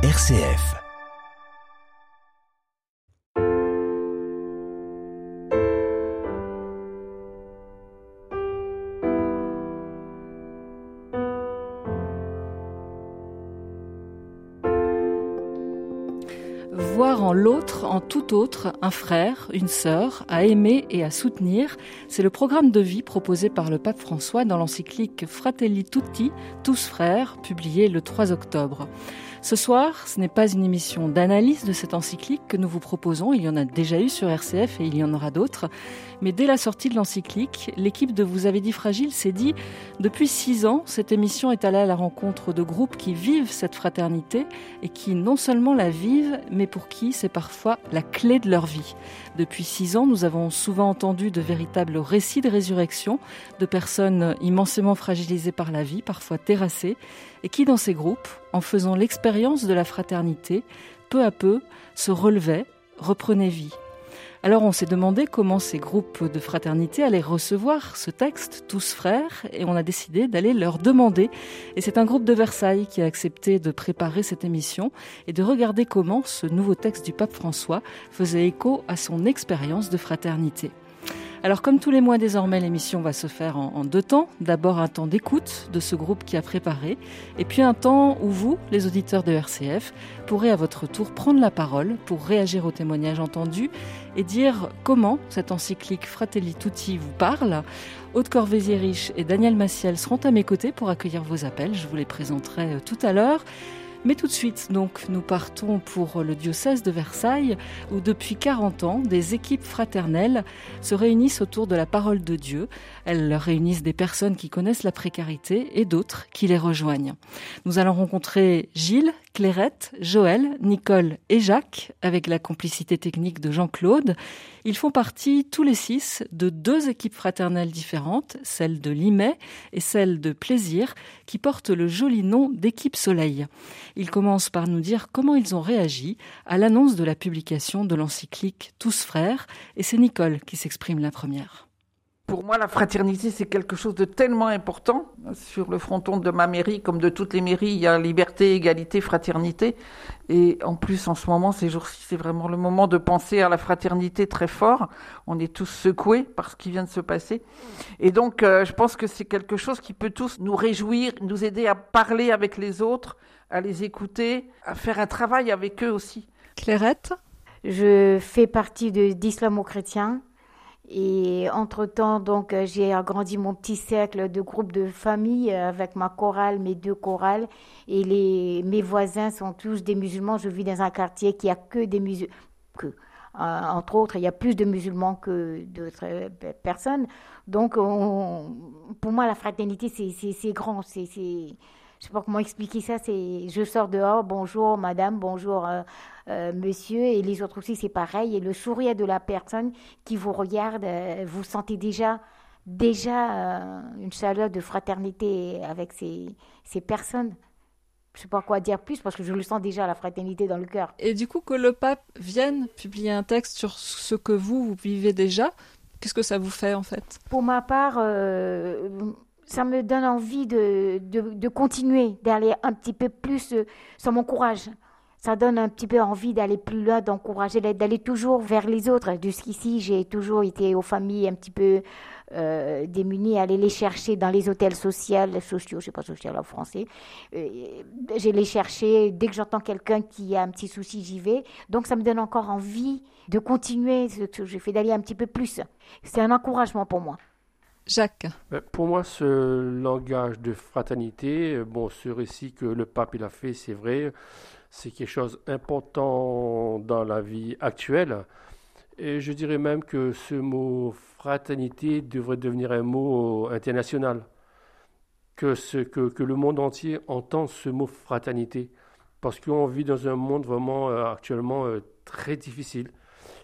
RCF. Voir en l'autre, en tout autre, un frère, une sœur, à aimer et à soutenir, c'est le programme de vie proposé par le pape François dans l'encyclique Fratelli Tutti, Tous frères, publié le 3 octobre. Ce soir, ce n'est pas une émission d'analyse de cette encyclique que nous vous proposons, il y en a déjà eu sur RCF et il y en aura d'autres, mais dès la sortie de l'encyclique, l'équipe de Vous avez dit fragile s'est dit, depuis six ans, cette émission est allée à la rencontre de groupes qui vivent cette fraternité et qui non seulement la vivent, mais pour qui c'est parfois la clé de leur vie. Depuis six ans, nous avons souvent entendu de véritables récits de résurrection de personnes immensément fragilisées par la vie, parfois terrassées, et qui dans ces groupes, en faisant l'expérience de la fraternité, peu à peu se relevaient, reprenaient vie. Alors on s'est demandé comment ces groupes de fraternité allaient recevoir ce texte, tous frères, et on a décidé d'aller leur demander. Et c'est un groupe de Versailles qui a accepté de préparer cette émission et de regarder comment ce nouveau texte du pape François faisait écho à son expérience de fraternité. Alors comme tous les mois désormais, l'émission va se faire en, deux temps. D'abord un temps d'écoute de ce groupe qui a préparé, et puis un temps où vous, les auditeurs de RCF, pourrez à votre tour prendre la parole pour réagir aux témoignages entendus et dire comment cette encyclique Fratelli Tutti vous parle. Aude Corvézier-Riche et Daniel Massiel seront à mes côtés pour accueillir vos appels. Je vous les présenterai euh, tout à l'heure. Mais tout de suite, donc, nous partons pour le diocèse de Versailles, où depuis 40 ans, des équipes fraternelles se réunissent autour de la parole de Dieu. Elles réunissent des personnes qui connaissent la précarité et d'autres qui les rejoignent. Nous allons rencontrer Gilles, Clairette, Joël, Nicole et Jacques, avec la complicité technique de Jean-Claude. Ils font partie, tous les six, de deux équipes fraternelles différentes, celle de Limay et celle de Plaisir, qui portent le joli nom d'équipe Soleil. Ils commencent par nous dire comment ils ont réagi à l'annonce de la publication de l'encyclique Tous frères, et c'est Nicole qui s'exprime la première. Pour moi, la fraternité, c'est quelque chose de tellement important. Sur le fronton de ma mairie, comme de toutes les mairies, il y a liberté, égalité, fraternité. Et en plus, en ce moment, ces jours-ci, c'est vraiment le moment de penser à la fraternité très fort. On est tous secoués par ce qui vient de se passer. Et donc, euh, je pense que c'est quelque chose qui peut tous nous réjouir, nous aider à parler avec les autres, à les écouter, à faire un travail avec eux aussi. Clairette? Je fais partie d'islamo-chrétiens et entre-temps, donc, euh, j'ai agrandi mon petit cercle de groupe de famille euh, avec ma chorale, mes deux chorales. Et les, mes voisins sont tous des musulmans. Je vis dans un quartier qui a que des musulmans. Que, euh, entre autres, il y a plus de musulmans que d'autres personnes. Donc, on, pour moi, la fraternité, c'est grand. C'est je sais pas comment expliquer ça. Je sors dehors, bonjour madame, bonjour euh, monsieur, et les autres aussi c'est pareil. Et le sourire de la personne qui vous regarde, euh, vous sentez déjà déjà euh, une chaleur de fraternité avec ces, ces personnes. Je sais pas quoi dire plus parce que je le sens déjà la fraternité dans le cœur. Et du coup que le pape vienne publier un texte sur ce que vous vous vivez déjà, qu'est-ce que ça vous fait en fait? Pour ma part. Ça me donne envie de, de, de continuer, d'aller un petit peu plus, ça m'encourage. Ça donne un petit peu envie d'aller plus loin, d'encourager, d'aller toujours vers les autres. Jusqu'ici, j'ai toujours été aux familles un petit peu euh, démunies, aller les chercher dans les hôtels sociaux, sociaux, je sais pas social en français. Euh, j'ai les chercher. Dès que j'entends quelqu'un qui a un petit souci, j'y vais. Donc, ça me donne encore envie de continuer ce que j'ai fait, d'aller un petit peu plus. C'est un encouragement pour moi. Jacques. Pour moi, ce langage de fraternité, bon, ce récit que le pape il a fait, c'est vrai, c'est quelque chose d'important dans la vie actuelle. Et je dirais même que ce mot fraternité devrait devenir un mot international. Que, ce, que, que le monde entier entend ce mot fraternité. Parce qu'on vit dans un monde vraiment euh, actuellement euh, très difficile.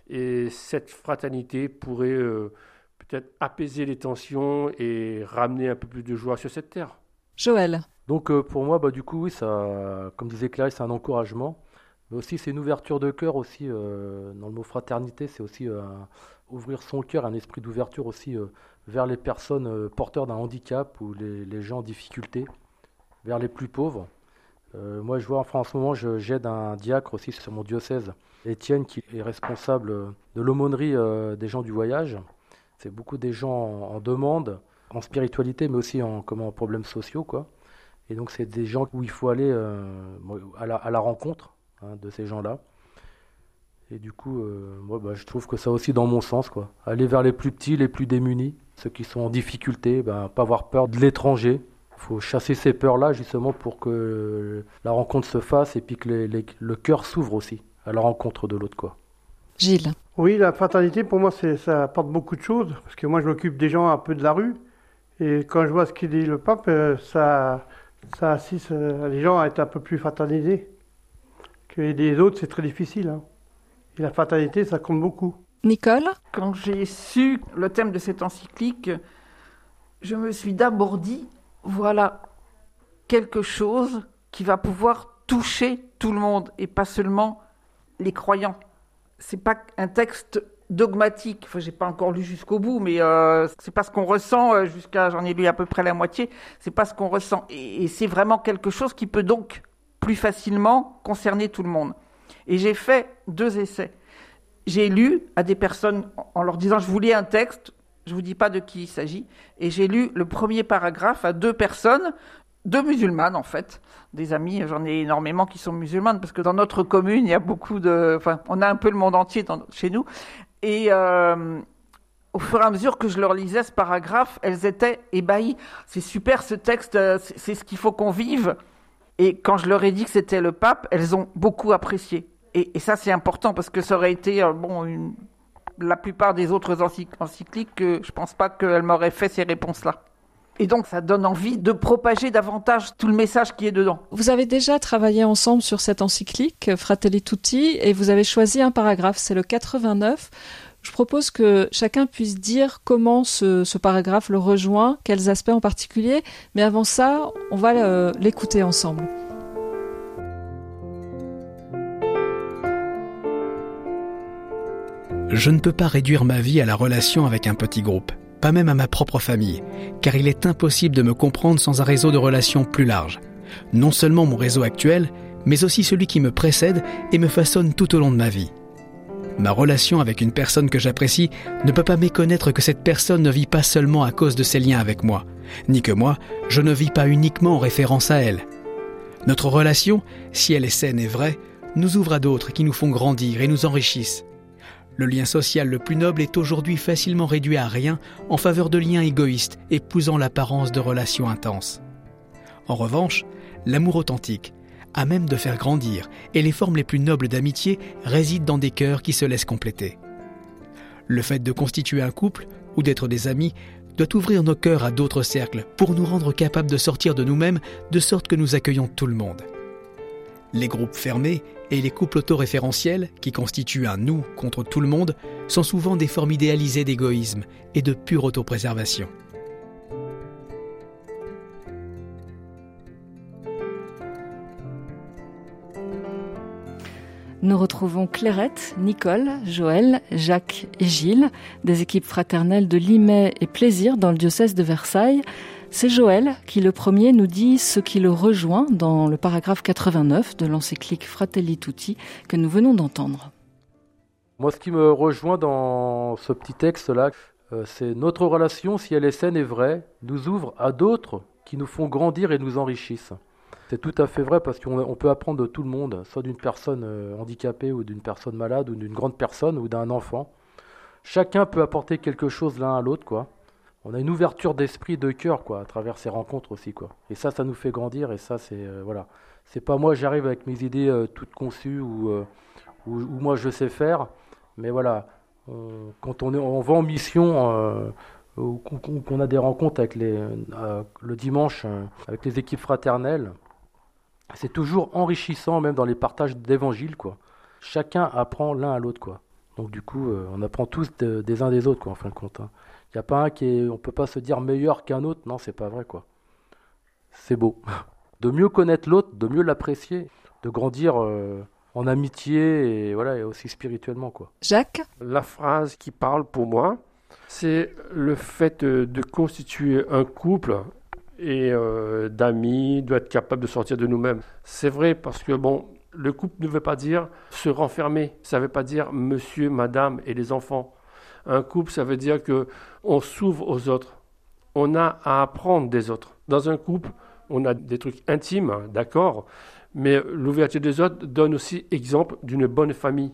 Et cette fraternité pourrait... Euh, peut-être apaiser les tensions et ramener un peu plus de joie sur cette terre. Joël. Donc euh, pour moi, bah, du coup, oui, ça, comme disait Claire, c'est un encouragement. Mais aussi, c'est une ouverture de cœur aussi. Euh, dans le mot fraternité, c'est aussi euh, ouvrir son cœur, un esprit d'ouverture aussi vers les personnes porteurs d'un handicap ou les, gens en difficulté, vers les plus pauvres. moi, je vois enfin, en ce moment, j'aide un diacre aussi sur mon diocèse, Étienne, qui est responsable de l'aumônerie des gens du voyage. C'est beaucoup des gens en, demande, en spiritualité, mais aussi en, comment, problèmes sociaux. Quoi. Et donc, c'est des gens où il faut aller à, la, rencontre hein, de ces gens-là. Et du coup, euh, moi, bah, je trouve que ça aussi dans mon sens, quoi. Aller vers les plus petits, les plus démunis, ceux qui sont en difficulté, ben, pas avoir peur de l'étranger. Il faut chasser ces peurs-là justement pour que la rencontre se fasse et puis que le cœur s'ouvre aussi à la rencontre de l'autre, quoi. Gilles. Oui, la fraternité, pour moi, ça apporte beaucoup de choses, parce que moi, je m'occupe des gens un peu de la rue, et quand je vois ce qu'il dit le pape, euh, ça, ça assiste euh, les gens à être un peu plus fraternisés. Que les autres, c'est très difficile. Hein. Et la fatalité, ça compte beaucoup. Nicole? Quand j'ai su le thème de cette encyclique, je me suis d'abord dit, voilà quelque chose qui va pouvoir toucher tout le monde et pas seulement les croyants. C'est pas un texte dogmatique. Enfin, j'ai pas encore lu jusqu'au bout, mais euh, c'est pas ce qu'on ressent euh, jusqu'à. J'en ai lu à peu près la moitié. C'est pas ce qu'on ressent, et c'est vraiment quelque chose qui peut donc plus facilement concerner tout le monde. Et j'ai fait deux essais. J'ai lu à des personnes en leur disant je voulais un texte, je vous dis pas de qui il s'agit, et j'ai lu le premier paragraphe à deux personnes, deux musulmanes en fait, des amis, j'en ai énormément qui sont musulmanes, parce que dans notre commune, il y a beaucoup de... Enfin, on a un peu le monde entier chez nous. Et euh, au fur et à mesure que je leur lisais ce paragraphe, elles étaient ébahies. C'est super ce texte, euh, c'est ce qu'il faut qu'on vive. Et quand je leur ai dit que c'était le pape, elles ont beaucoup apprécié. Et, ça, c'est important parce que ça aurait été, euh, bon, la plupart des autres encycliques, que je pense pas qu'elles m'auraient fait ces réponses-là. Et donc, ça donne envie de propager davantage tout le message qui est dedans. Vous avez déjà travaillé ensemble sur cette encyclique, Fratelli Tutti, et vous avez choisi un paragraphe, c'est le 89. Je propose que chacun puisse dire comment ce, paragraphe le rejoint, quels aspects en particulier, mais avant ça, on va euh, l'écouter ensemble. Je ne peux pas réduire ma vie à la relation avec un petit groupe, pas même à ma propre famille, car il est impossible de me comprendre sans un réseau de relations plus large. Non seulement mon réseau actuel, mais aussi celui qui me précède et me façonne tout au long de ma vie. Ma relation avec une personne que j'apprécie ne peut pas méconnaître que cette personne ne vit pas seulement à cause de ses liens avec moi, ni que moi, je ne vis pas uniquement en référence à elle. Notre relation, si elle est saine et vraie, nous ouvre à d'autres qui nous font grandir et nous enrichissent. Le lien social le plus noble est aujourd'hui facilement réduit à rien en faveur de liens égoïstes épousant l'apparence de relations intenses. En revanche, l'amour authentique, à même de faire grandir, et les formes les plus nobles d'amitié résident dans des cœurs qui se laissent compléter. Le fait de constituer un couple ou d'être des amis doit ouvrir nos cœurs à d'autres cercles pour nous rendre capables de sortir de nous-mêmes de sorte que nous accueillons tout le monde. Les groupes fermés et les couples autoréférentiels, qui constituent un nous contre tout le monde, sont souvent des formes idéalisées d'égoïsme et de pure autopréservation. Nous retrouvons Clairette, Nicole, Joël, Jacques et Gilles, des équipes fraternelles de Limay et Plaisir dans le diocèse de Versailles. C'est Joël qui, le premier, nous dit ce qui le rejoint dans le paragraphe 89 de l'encyclique Fratelli Tutti que nous venons d'entendre. Moi, ce qui me rejoint dans ce petit texte-là, euh, c'est notre relation, si elle est saine et vraie, nous ouvre à d'autres qui nous font grandir et nous enrichissent. C'est tout à fait vrai parce qu'on peut apprendre de tout le monde, soit d'une personne euh, handicapée ou d'une personne malade ou d'une grande personne ou d'un enfant. Chacun peut apporter quelque chose l'un à l'autre, quoi on a une ouverture d'esprit, de cœur, quoi, à travers ces rencontres aussi, quoi. Et ça, ça nous fait grandir, et ça, c'est euh, voilà. C'est pas moi, j'arrive avec mes idées euh, toutes conçues ou, euh, ou, moi je sais faire, mais voilà, quand on, est, on va en mission ou qu'on a des rencontres avec les, le dimanche avec les équipes fraternelles, c'est toujours enrichissant, même dans les partages d'évangile, quoi. Chacun apprend l'un à l'autre, quoi. Donc du coup, on apprend tous des uns des autres, quoi, en fin de compte. Hein. Il n'y a pas un qui est, on peut pas se dire meilleur qu'un autre. Non, c'est pas vrai, quoi. C'est beau. De mieux connaître l'autre, de mieux l'apprécier, de grandir euh, en amitié et voilà, et aussi spirituellement, quoi. Jacques? La phrase qui parle pour moi, c'est le fait de, constituer un couple et euh, d'amis, doit être capable de sortir de nous-mêmes. C'est vrai parce que bon, le couple ne veut pas dire se renfermer, ça ne veut pas dire monsieur, madame et les enfants. Un couple, ça veut dire que on s'ouvre aux autres. On a à apprendre des autres. Dans un couple, on a des trucs intimes, d'accord, mais l'ouverture des autres donne aussi exemple d'une bonne famille.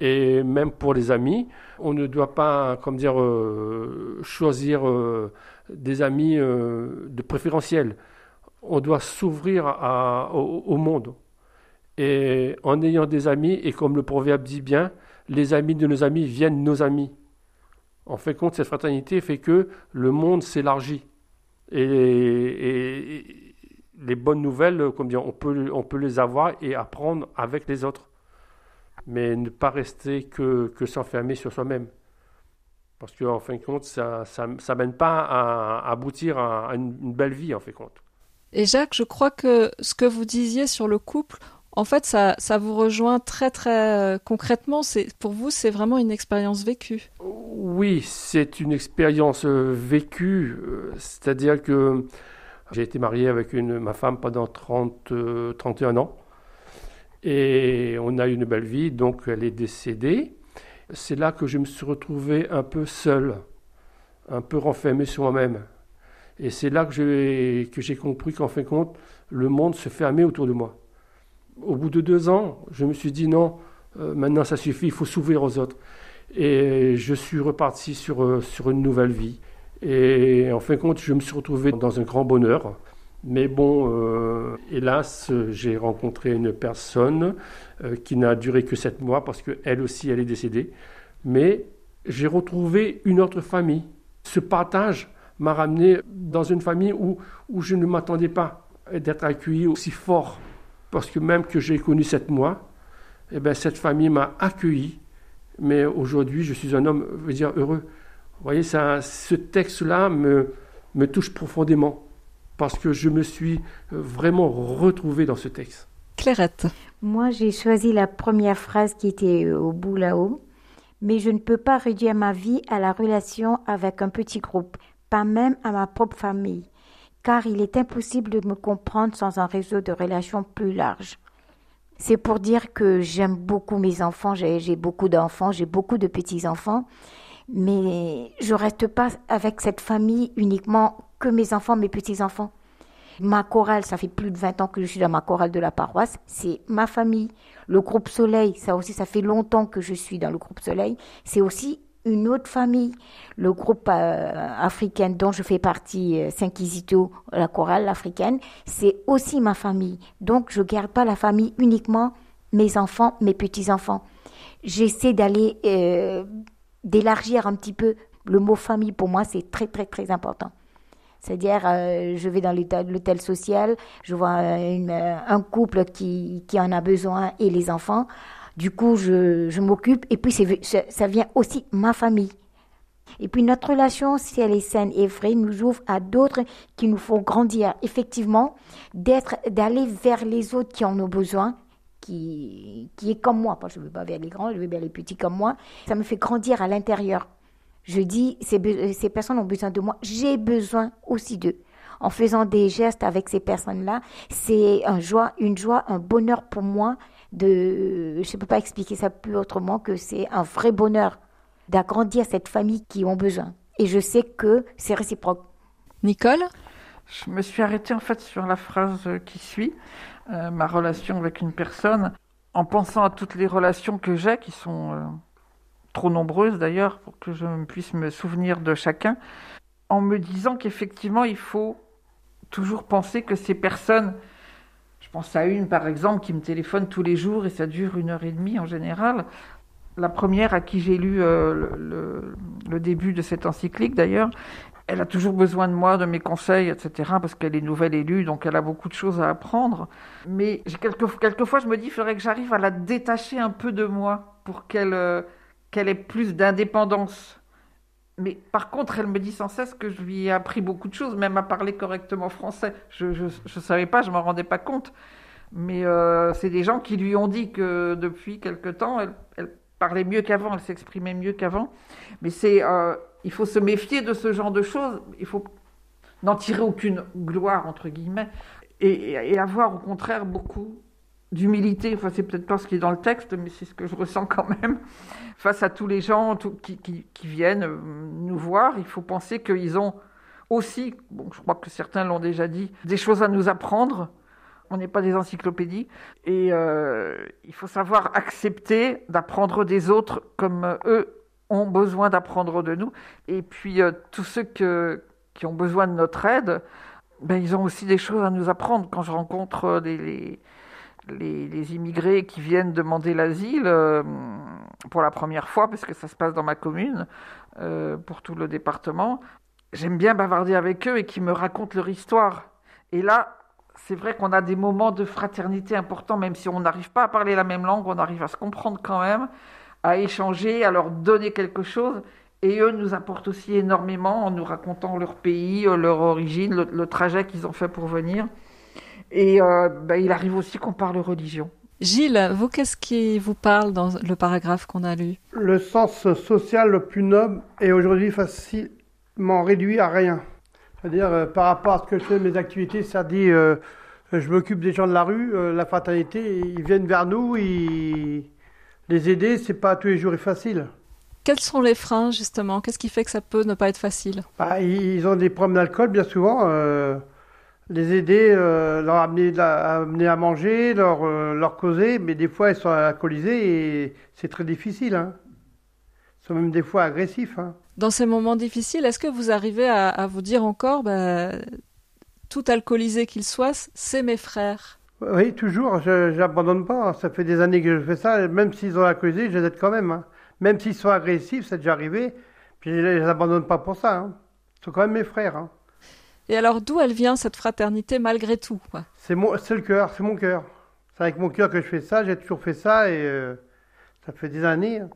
Et même pour les amis, on ne doit pas, comme dire, euh, choisir euh, des amis euh, de préférentiel. On doit s'ouvrir au, monde. Et en ayant des amis, et comme le proverbe dit bien, les amis de nos amis viennent nos amis. En fait, compte, cette fraternité fait que le monde s'élargit. Et, les bonnes nouvelles, comme dire, on peut, on peut les avoir et apprendre avec les autres. Mais ne pas rester que, que s'enfermer sur soi-même. Parce qu'en fin de compte, ça ne mène pas à, aboutir à, une, belle vie, en fin de compte. Et Jacques, je crois que ce que vous disiez sur le couple, en fait, ça, vous rejoint très très euh, concrètement. Pour vous, c'est vraiment une expérience vécue. Oui, c'est une expérience euh, vécue. Euh, c'est-à-dire que j'ai été marié avec ma femme pendant 30, 31 ans. Et on a eu une belle vie, donc elle est décédée. C'est là que je me suis retrouvé un peu seul, un peu renfermé sur moi-même. Et c'est là que j'ai compris qu'en fin de compte, le monde se fermait autour de moi au bout de deux ans, je me suis dit non, euh, maintenant ça suffit, il faut s'ouvrir aux autres. Et je suis reparti sur, euh, sur une nouvelle vie. Et en fin de compte, je me suis retrouvé dans un grand bonheur. Mais bon, euh, hélas, j'ai rencontré une personne qui n'a duré que sept mois parce qu'elle aussi, elle est décédée. Mais j'ai retrouvé une autre famille. Ce partage m'a ramené dans une famille où, où je ne m'attendais pas d'être accueilli aussi fort parce que même que j'ai connu sept mois, eh bien, cette famille m'a accueilli. Mais aujourd'hui, je suis un homme, je veux dire, heureux. Vous voyez, ça, ce texte-là me, me touche profondément parce que je me suis vraiment retrouvé dans ce texte. Clairette. Moi, j'ai choisi la première phrase qui était au bout là-haut. Mais je ne peux pas réduire ma vie à la relation avec un petit groupe, pas même à ma propre famille car il est impossible de me comprendre sans un réseau de relations plus large. C'est pour dire que j'aime beaucoup mes enfants, j'ai beaucoup d'enfants, j'ai beaucoup de petits-enfants, mais je reste pas avec cette famille uniquement que mes enfants, mes petits-enfants. Ma chorale, ça fait plus de 20 ans que je suis dans ma chorale de la paroisse, c'est ma famille. Le groupe Soleil, ça aussi, ça fait longtemps que je suis dans le groupe Soleil, c'est aussi une autre famille. Le groupe euh, africain dont je fais partie, euh, Saint-Kizito, la chorale africaine, c'est aussi ma famille. Donc je garde pas la famille uniquement mes enfants, mes petits-enfants. J'essaie d'aller euh, d'élargir un petit peu le mot famille. Pour moi, c'est très très très important. C'est-à-dire, je vais dans l'hôtel social, je vois un couple qui, qui en a besoin et les enfants. Du coup, je, m'occupe et puis ça vient aussi ma famille. Et puis notre relation, si elle est saine et vraie, nous ouvre à d'autres qui nous font grandir. Effectivement, d'être, d'aller vers les autres qui en ont besoin, qui, qui est comme moi. je ne veux pas vers les grands, je veux vers les petits comme moi. Ça me fait grandir à l'intérieur. Je dis, ces, ces personnes ont besoin de moi. J'ai besoin aussi d'eux. En faisant des gestes avec ces personnes-là, c'est un joie, une joie, un bonheur pour moi de, je ne peux pas expliquer ça plus autrement que c'est un vrai bonheur d'agrandir cette famille qui ont besoin. Et je sais que c'est réciproque. Nicole? Je me suis arrêtée en fait sur la phrase qui suit, euh, ma relation avec une personne, en pensant à toutes les relations que j'ai, qui sont euh, trop nombreuses d'ailleurs pour que je puisse me souvenir de chacun, en me disant qu'effectivement il faut toujours penser que ces personnes pense à une, par exemple, qui me téléphone tous les jours et ça dure une heure et demie en général. La première à qui j'ai lu euh, le, début de cette encyclique, d'ailleurs, elle a toujours besoin de moi, de mes conseils, etc., parce qu'elle est nouvelle élue, donc elle a beaucoup de choses à apprendre. Mais quelquefois, je me dis, il faudrait que j'arrive à la détacher un peu de moi pour qu'elle euh, qu'elle ait plus d'indépendance. Mais par contre, elle me dit sans cesse que je lui ai appris beaucoup de choses, même à parler correctement français. Je ne savais pas, je m'en rendais pas compte. Mais euh, c'est des gens qui lui ont dit que depuis quelque temps, elle, parlait mieux qu'avant, elle s'exprimait mieux qu'avant. Mais c'est, euh, il faut se méfier de ce genre de choses. Il faut n'en tirer aucune gloire, entre guillemets, et, avoir au contraire beaucoup d'humilité. Enfin, c'est peut-être pas ce qui est dans le texte, mais c'est ce que je ressens quand même. Face à tous les gens qui, qui, viennent euh, nous voir, il faut penser qu'ils ont aussi, bon, je crois que certains l'ont déjà dit, des choses à nous apprendre. On n'est pas des encyclopédies. Et euh, il faut savoir accepter d'apprendre des autres comme euh, eux ont besoin d'apprendre de nous. Et puis, tous ceux que, qui ont besoin de notre aide, ben, ils ont aussi des choses à nous apprendre. Quand je rencontre les, les, immigrés qui viennent demander l'asile euh, pour la première fois, parce que ça se passe dans ma commune, euh, pour tout le département, j'aime bien bavarder avec eux et qu'ils me racontent leur histoire. Et là, c'est vrai qu'on a des moments de fraternité importants, même si on n'arrive pas à parler la même langue, on arrive à se comprendre quand même, à échanger, à leur donner quelque chose. Et eux nous apportent aussi énormément en nous racontant leur pays, leur origine, le, trajet qu'ils ont fait pour venir. Et euh, bah, il arrive aussi qu'on parle religion. Gilles, vous, qu'est-ce qui vous parle dans le paragraphe qu'on a lu? Le sens social le plus noble est aujourd'hui facilement réduit à rien. C'est-à-dire, euh, par rapport à ce que je fais, mes activités, ça dit, je m'occupe des gens de la rue, la fatalité, ils viennent vers nous, ils... les aider, c'est pas tous les jours facile. Quels sont les freins, justement? Qu'est-ce qui fait que ça peut ne pas être facile? Bah, Ils ont des problèmes d'alcool, bien souvent. Les aider, euh, leur amener, amener, à manger, leur, euh, leur causer, mais des fois, ils sont alcoolisés et c'est très difficile. Hein. Ils sont même des fois agressifs. Hein. Dans ces moments difficiles, est-ce que vous arrivez à, vous dire encore, bah, tout alcoolisé qu'ils soient, c'est mes frères? Oui, toujours. Je n'abandonne pas. Ça fait des années que je fais ça. Même s'ils ont alcoolisé, je les aide quand même. Hein. Même s'ils sont agressifs, c'est déjà arrivé. Puis je ne les abandonne pas pour ça. Hein. Ils sont quand même mes frères. Hein. Et alors, d'où elle vient cette fraternité malgré tout C'est le cœur, c'est mon cœur. C'est avec mon cœur que je fais ça. J'ai toujours fait ça et euh, ça fait des années. Hein.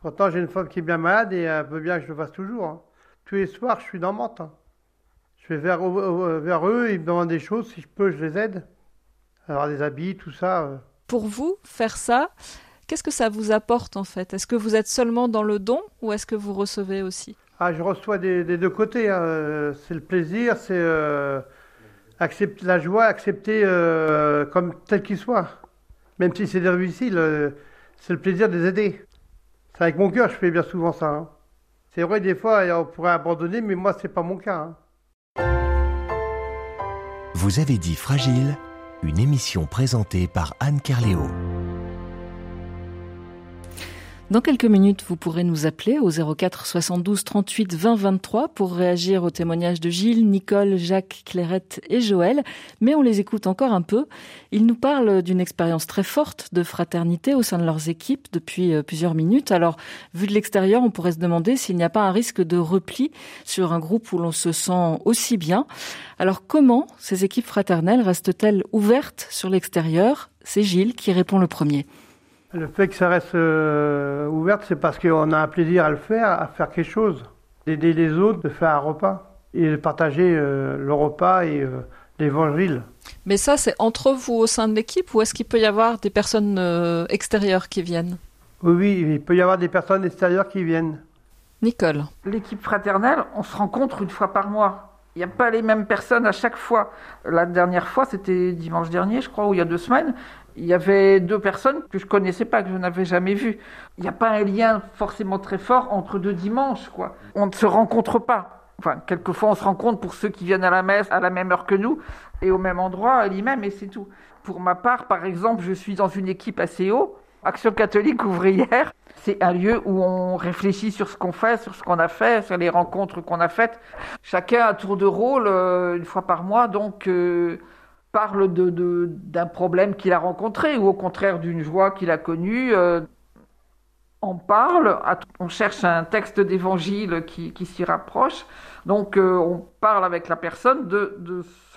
Pourtant, j'ai une femme qui est bien malade et elle veut bien que je le fasse toujours. Tous les soirs, je suis dans Mantes. Je vais vers, vers eux, ils me demandent des choses. Si je peux, je les aide. Avoir des habits, tout ça. Euh. Pour vous, faire ça, Qu'est-ce que ça vous apporte en fait? Est-ce que vous êtes seulement dans le don ou est-ce que vous recevez aussi? Ah, je reçois des, deux côtés. Hein. C'est le plaisir, c'est euh, la joie, accepter euh, comme tel qu'il soit. Même si c'est difficile, euh, c'est le plaisir de les aider. C'est avec mon cœur je fais bien souvent ça. Hein. C'est vrai, des fois, on pourrait abandonner, mais moi, c'est pas mon cas. Hein. Vous avez dit Fragile, une émission présentée par Anne Carléo. Dans quelques minutes, vous pourrez nous appeler au 04 72 38 20 23 pour réagir aux témoignages de Gilles, Nicole, Jacques, Clairette et Joël. Mais on les écoute encore un peu. Ils nous parlent d'une expérience très forte de fraternité au sein de leurs équipes depuis euh, plusieurs minutes. Alors, vu de l'extérieur, on pourrait se demander s'il n'y a pas un risque de repli sur un groupe où l'on se sent aussi bien. Alors, comment ces équipes fraternelles restent-elles ouvertes sur l'extérieur? C'est Gilles qui répond le premier. Le fait que ça reste euh, ouvert, c'est parce qu'on a un plaisir à le faire, à faire quelque chose, d'aider les autres, de faire un repas et de partager euh, le repas et euh, l'évangile. Mais ça, c'est entre vous au sein de l'équipe ou est-ce qu'il peut y avoir des personnes extérieures qui viennent? Oui, oui, il peut y avoir des personnes extérieures qui viennent. Nicole. L'équipe fraternelle, on se rencontre une fois par mois. Il n'y a pas les mêmes personnes à chaque fois. La dernière fois, c'était dimanche dernier, je crois, ou il y a deux semaines il y avait deux personnes que je connaissais pas, que je n'avais jamais vues. Il n'y a pas un lien forcément très fort entre deux dimanches, quoi. On ne se rencontre pas. Enfin, quelquefois, on se rencontre pour ceux qui viennent à la messe à la même heure que nous et au même endroit, à l'imam, et c'est tout. Pour ma part, par exemple, je suis dans une équipe assez haut, Action catholique ouvrière. C'est un lieu où on réfléchit sur ce qu'on fait, sur ce qu'on a fait, sur les rencontres qu'on a faites. Chacun a tour de rôle euh, une fois par mois, donc euh, parle d'un problème qu'il a rencontré ou au contraire d'une joie qu'il a connue. Euh, on parle, on cherche un texte d'évangile qui, s'y rapproche. Donc euh, on parle avec la personne,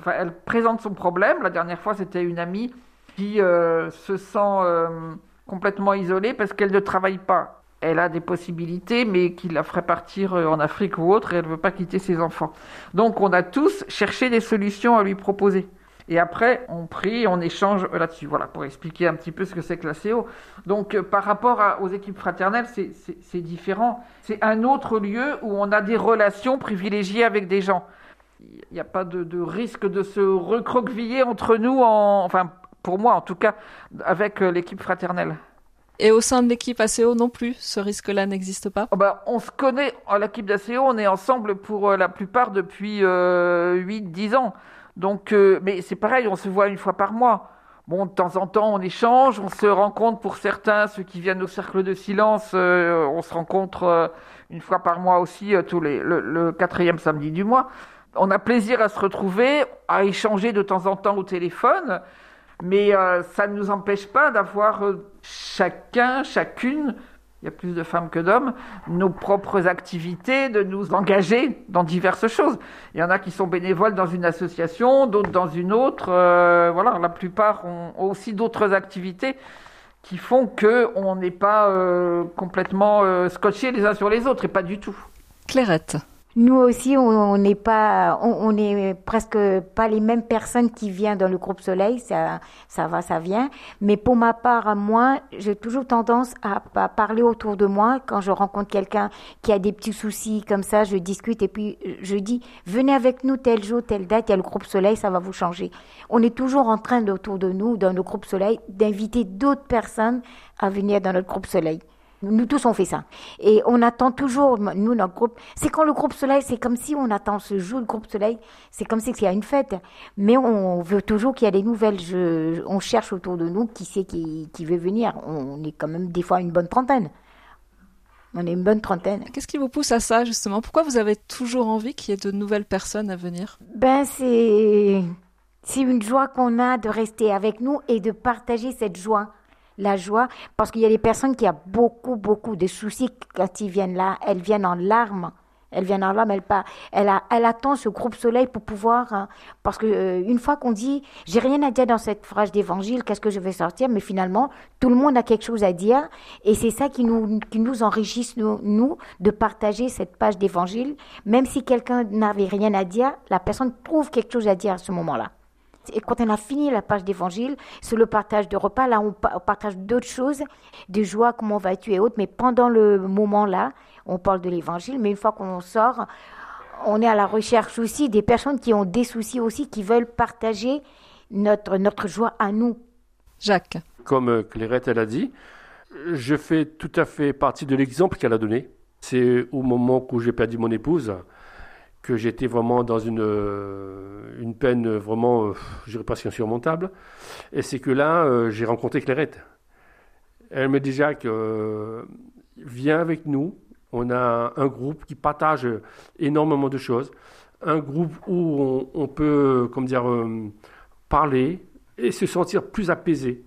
elle présente son problème. La dernière fois, c'était une amie qui euh, se sent complètement isolée parce qu'elle ne travaille pas. Elle a des possibilités, mais qui la ferait partir en Afrique ou autre, et elle ne veut pas quitter ses enfants. Donc on a tous cherché des solutions à lui proposer. Et après, on prie, on échange là-dessus. Voilà, pour expliquer un petit peu ce que c'est que la CO. Donc, euh, par rapport aux équipes fraternelles, c'est différent. C'est un autre lieu où on a des relations privilégiées avec des gens. Il n'y a pas de, risque de se recroqueviller entre nous, en, enfin pour moi en tout cas, avec euh, l'équipe fraternelle. Et au sein de l'équipe ACO non plus, ce risque-là n'existe pas? Oh bah, On se connaît, l'équipe d'ACO, on est ensemble pour euh, la plupart depuis 8-10 euh, ans. Donc, mais c'est pareil, on se voit une fois par mois. Bon, de temps en temps, on échange, on se rencontre pour certains, ceux qui viennent au cercle de silence, on se rencontre une fois par mois aussi, tous les, le quatrième samedi du mois on a plaisir à se retrouver, à échanger de temps en temps au téléphone, mais euh, ça ne nous empêche pas d'avoir euh, chacun, chacune, il y a plus de femmes que d'hommes, nos propres activités, de nous engager dans diverses choses. Il y en a qui sont bénévoles dans une association, d'autres dans une autre. Euh, voilà, la plupart ont, aussi d'autres activités qui font qu'on n'est pas complètement scotchés les uns sur les autres, et pas du tout. Clairette. Nous aussi, on n'est pas, on, est presque pas les mêmes personnes qui viennent dans le groupe Soleil. Ça, ça va, ça vient. Mais pour ma part, moi, j'ai toujours tendance à, parler autour de moi quand je rencontre quelqu'un qui a des petits soucis comme ça. Je discute et puis je dis, venez avec nous tel jour, telle date. Il y a le groupe Soleil, ça va vous changer. On est toujours en train autour de nous, dans le groupe Soleil, d'inviter d'autres personnes à venir dans notre groupe Soleil. Nous tous, on fait ça. Et on attend toujours, nous, notre groupe. C'est quand le groupe Soleil, c'est comme si on attend ce jour, le groupe Soleil, c'est comme si il y a une fête. Mais on veut toujours qu'il y ait des nouvelles. Je, on cherche autour de nous qui c'est qui, qui veut venir. On est quand même des fois une bonne trentaine. On est une bonne trentaine. Qu'est-ce qui vous pousse à ça, justement? Pourquoi vous avez toujours envie qu'il y ait de nouvelles personnes à venir? Ben, c'est. C'est une joie qu'on a de rester avec nous et de partager cette joie la joie, parce qu'il y a des personnes qui ont beaucoup, beaucoup de soucis quand ils viennent là, elles viennent en larmes. elles viennent en larmes, elle, elle, a, elle ce groupe soleil pour pouvoir, hein, parce que euh, une fois qu'on dit, j'ai rien à dire dans cette phrase d'évangile, qu'est-ce que je vais sortir, mais finalement, tout le monde a quelque chose à dire, et c'est ça qui nous, qui nous enrichisse, nous, nous, de partager cette page d'évangile, même si quelqu'un n'avait rien à dire, la personne trouve quelque chose à dire à ce moment-là. Et quand on a fini la page d'évangile, c'est le partage de repas. Là, on, partage d'autres choses, des joies, comment vas-tu et autres. Mais pendant le moment-là, on parle de l'évangile. Mais une fois qu'on sort, on est à la recherche aussi des personnes qui ont des soucis aussi, qui veulent partager notre, notre joie à nous. Jacques. Comme euh, Clairette, elle a dit, je fais tout à fait partie de l'exemple qu'elle a donné. C'est au moment où j'ai perdu mon épouse que j'étais vraiment dans une, euh, une peine vraiment, euh, je dirais presque insurmontable. Et c'est que là, euh, j'ai rencontré Clairette. Elle me dit, Jacques, viens avec nous. On a un groupe qui partage énormément de choses. Un groupe où on, peut, comme dire, parler et se sentir plus apaisé.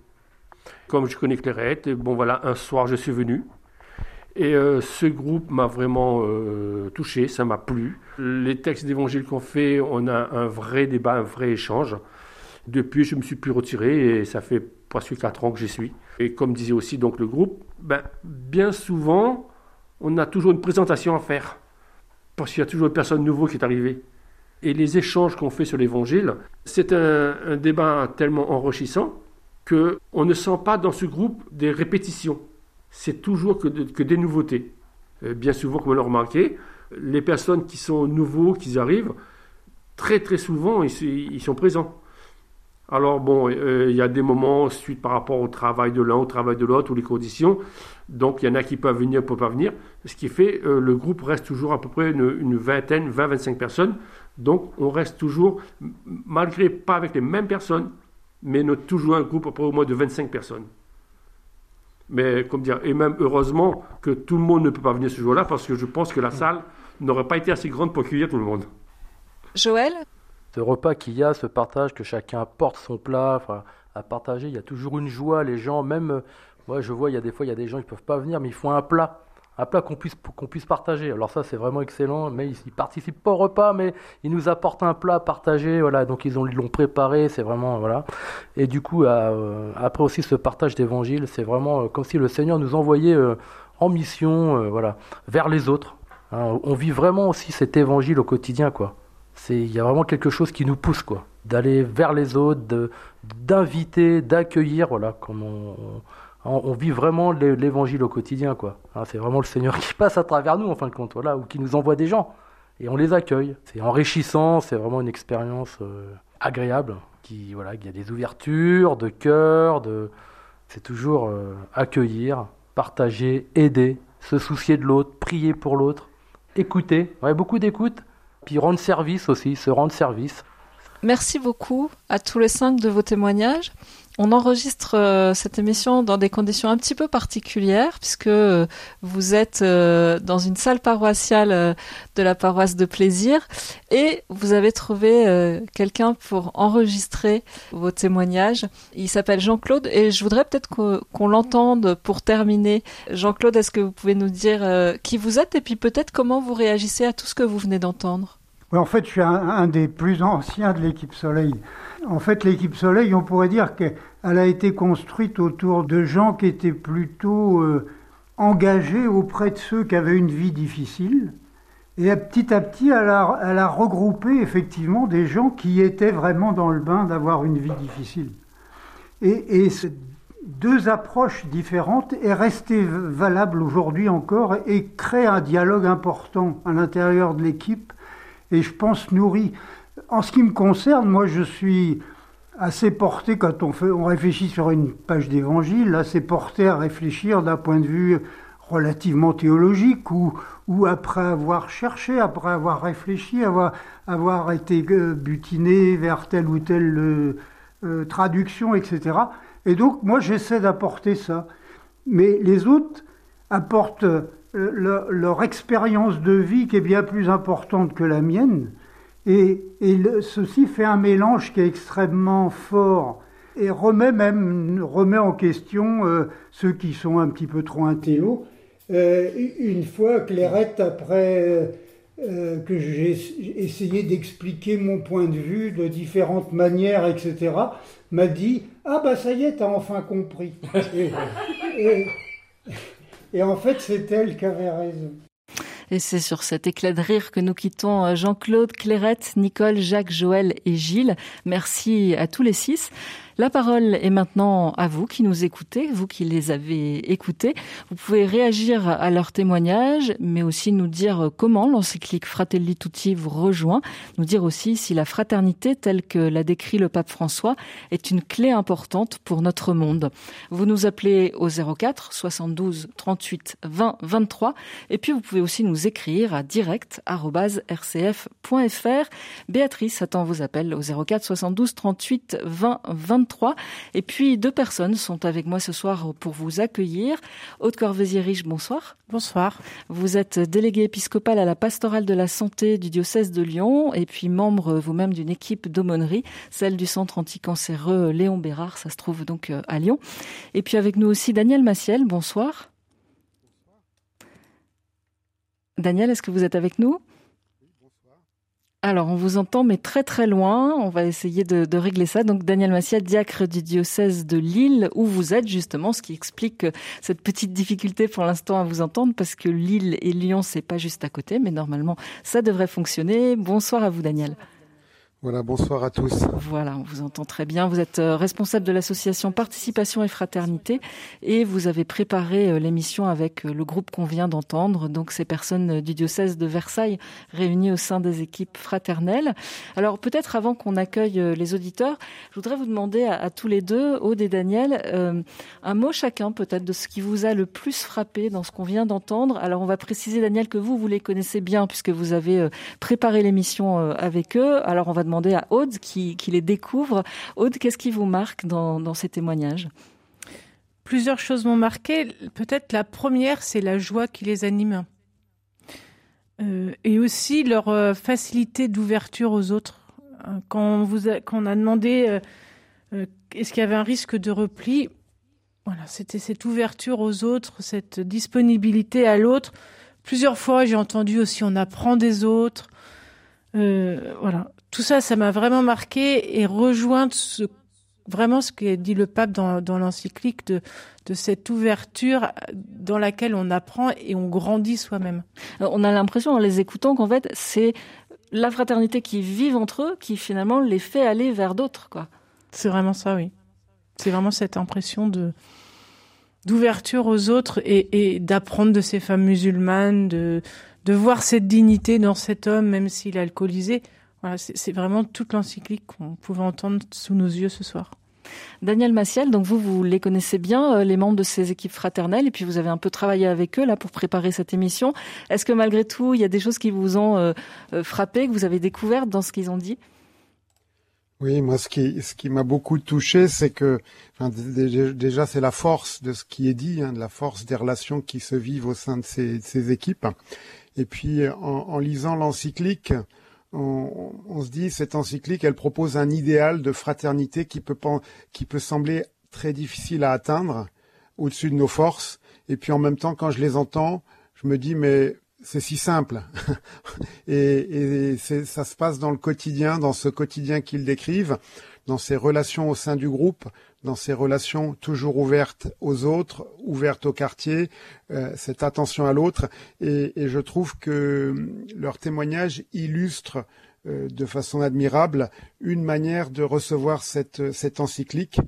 Comme je connais Clairette, bon voilà, un soir je suis venu. Et euh, ce groupe m'a vraiment euh, touché, ça m'a plu. Les textes d'évangile qu'on fait, on a un vrai débat, un vrai échange. Depuis, je me suis plus retiré et ça fait presque 4 ans que j'y suis. Et comme disait aussi donc le groupe, ben, bien souvent, on a toujours une présentation à faire. Parce qu'il y a toujours une personne nouvelle qui est arrivée. Et les échanges qu'on fait sur l'évangile, c'est un, un débat tellement enrichissant qu'on ne sent pas dans ce groupe des répétitions c'est toujours que, des nouveautés. Euh, bien souvent, comme on l'a remarqué, les personnes qui sont nouveaux, qui arrivent, très très souvent, ils, sont présents. Alors bon, euh, il y a des moments suite par rapport au travail de l'un, au travail de l'autre, ou les conditions. Donc il y en a qui peuvent venir, ne peuvent pas venir. Ce qui fait, euh, le groupe reste toujours à peu près une, vingtaine, 20-25 personnes. Donc on reste toujours, malgré pas avec les mêmes personnes, mais notre, toujours un groupe à peu près au moins de 25 personnes. Mais comme dire, et même heureusement que tout le monde ne peut pas venir ce jour-là parce que je pense que la salle n'aurait pas été assez grande pour accueillir tout le monde. Joël? Ce repas qu'il y a, ce partage, que chacun apporte son plat à partager, il y a toujours une joie. Les gens, même, moi je vois, il y a des fois, il y a des gens qui ne peuvent pas venir, mais ils font un plat un plat qu'on puisse, puisse partager. Alors ça, c'est vraiment excellent. Mais ils, ne participent pas au repas, mais ils nous apportent un plat partagé. Voilà, donc ils l'ont préparé. C'est vraiment voilà. Et du coup, euh, après aussi ce partage d'évangile, c'est vraiment euh, comme si le Seigneur nous envoyait euh, en mission, voilà, vers les autres. Hein. on vit vraiment aussi cet évangile au quotidien, quoi. C'est, il y a vraiment quelque chose qui nous pousse, quoi, d'aller vers les autres, d'inviter, d'accueillir, voilà, vit vraiment l'évangile au quotidien, quoi. Hein, c'est vraiment le Seigneur qui passe à travers nous, en fin de compte, voilà, ou qui nous envoie des gens. et on les accueille. C'est enrichissant, c'est vraiment une expérience agréable. Qui, voilà, il y a des ouvertures de cœur, de... c'est toujours accueillir, partager, aider, se soucier de l'autre, prier pour l'autre, écouter, ouais, beaucoup d'écoute, puis rendre service aussi, se rendre service. Merci beaucoup à tous les cinq de vos témoignages. On enregistre euh, cette émission dans des conditions un petit peu particulières puisque euh, vous êtes euh, dans une salle paroissiale de la paroisse de plaisir et vous avez trouvé quelqu'un pour enregistrer vos témoignages. Il s'appelle Jean-Claude et je voudrais peut-être qu'on l'entende pour terminer. Jean-Claude, est-ce que vous pouvez nous dire qui vous êtes et puis peut-être comment vous réagissez à tout ce que vous venez d'entendre? Oui, en fait, je suis un, des plus anciens de l'équipe Soleil. En fait, l'équipe Soleil, on pourrait dire qu'elle a été construite autour de gens qui étaient plutôt euh, engagés auprès de ceux qui avaient une vie difficile. Et petit à petit, elle a, regroupé effectivement des gens qui étaient vraiment dans le bain d'avoir une vie difficile. Et, et ces deux approches différentes est restée valable aujourd'hui encore et crée un dialogue important à l'intérieur de l'équipe et je pense nourri. En ce qui me concerne, moi je suis assez porté quand on, fait, on réfléchit sur une page d'évangile, assez porté à réfléchir d'un point de vue relativement théologique ou, après avoir cherché, après avoir réfléchi, avoir, avoir été euh, butiné vers telle ou telle euh, euh, traduction, etc. Et donc moi j'essaie d'apporter ça. Mais les autres apportent leur, expérience de vie qui est bien plus importante que la mienne. Et, ceci fait un mélange qui est extrêmement fort et remet même remet en question euh, ceux qui sont un petit peu trop intello. Euh, une fois, Clairette, après euh, que j'ai essayé d'expliquer mon point de vue de différentes manières, etc., m'a dit Ah, bah ça y est, t'as enfin compris. En fait, c'est elle qui avait raison. Et c'est sur cet éclat de rire que nous quittons euh, Jean-Claude, Clairette, Nicole, Jacques, Joël et Gilles. Merci à tous les six. La parole est maintenant à vous qui nous écoutez, vous qui les avez écoutés. Vous pouvez réagir à leurs témoignages, mais aussi nous dire comment l'encyclique Fratelli Tutti vous rejoint, nous dire aussi si la fraternité telle que l'a décrit le pape François est une clé importante pour notre monde. Vous nous appelez au 04 72 38 20 23 et puis vous pouvez aussi nous écrire à direct@rcf.fr. Béatrice attend vos appels au 04 72 38 20 23 et puis deux personnes sont avec moi ce soir pour vous accueillir. Haute Corvézier-Riche, bonsoir. Bonsoir. Vous êtes délégué épiscopal à la pastorale de la santé du diocèse de Lyon et puis membre vous-même d'une équipe d'aumônerie, celle du centre anticancéreux Léon Bérard, ça se trouve donc euh, à Lyon. Et puis avec nous aussi Daniel Massiel, bonsoir. Daniel, est-ce que vous êtes avec nous? Alors, on vous entend, mais très très loin. On va essayer de, régler ça. Donc, Daniel Massia, diacre du diocèse de Lille, où vous êtes justement, ce qui explique cette petite difficulté pour l'instant à vous entendre, parce que Lille et Lyon, c'est pas juste à côté, mais normalement, ça devrait fonctionner. Bonsoir à vous, Daniel. Voilà, bonsoir à tous. Voilà, on vous entend très bien. Vous êtes euh, responsable de l'association Participation et Fraternité et vous avez préparé euh, l'émission avec euh, le groupe qu'on vient d'entendre, donc ces personnes du diocèse de Versailles réunies au sein des équipes fraternelles. Alors peut-être avant qu'on accueille les auditeurs, je voudrais vous demander à, tous les deux, Aude et Daniel, un mot chacun peut-être de ce qui vous a le plus frappé dans ce qu'on vient d'entendre. Alors on va préciser, Daniel, que vous, vous les connaissez bien puisque vous avez préparé l'émission avec eux. Alors on va demander à Aude qui, les découvre. Aude, qu'est-ce qui vous marque dans, ces témoignages? Plusieurs choses m'ont marqué. Peut-être la première, c'est la joie qui les anime. Euh, et aussi leur euh, facilité d'ouverture aux autres. Euh, quand on, vous a, demandé est-ce qu'il y avait un risque de repli, voilà, c'était cette ouverture aux autres, cette disponibilité à l'autre. Plusieurs fois, j'ai entendu aussi on apprend des autres. voilà, tout ça, ça m'a vraiment marqué et rejoint ce, vraiment ce qu'a dit le pape dans, dans l'encyclique de, de cette ouverture dans laquelle on apprend et on grandit soi-même. Euh, on a l'impression en les écoutant qu'en fait, c'est la fraternité qui vit entre eux qui finalement les fait aller vers d'autres, quoi. C'est vraiment ça, oui. C'est vraiment cette impression de d'ouverture aux autres et, d'apprendre de ces femmes musulmanes, de, de voir cette dignité dans cet homme, même s'il est alcoolisé. Voilà, c'est vraiment toute l'encyclique qu'on pouvait entendre sous nos yeux ce soir. Daniel Massiel, donc vous, vous les connaissez bien, euh, les membres de ces équipes fraternelles, et puis vous avez un peu travaillé avec eux là pour préparer cette émission. Est-ce que malgré tout, il y a des choses qui vous ont euh, euh, frappé, que vous avez découvertes dans ce qu'ils ont dit? Oui, moi, ce qui, ce qui m'a beaucoup touché, c'est que enfin, déjà, c'est la force de ce qui est dit, hein, de la force des relations qui se vivent au sein de ces, ces équipes. Et puis, en, en lisant l'encyclique, on, on, se dit cette encyclique, elle propose un idéal de fraternité qui peut, qui peut sembler très difficile à atteindre au-dessus de nos forces. Et puis en même temps, quand je les entends, je me dis mais c'est si simple. et, et ça se passe dans le quotidien, dans ce quotidien qu'ils décrivent, dans ces relations au sein du groupe, dans ces relations toujours ouvertes aux autres, ouvertes au quartier, euh, cette attention à l'autre. Et, je trouve que leur témoignage illustre euh, de façon admirable une manière de recevoir cette, encyclique.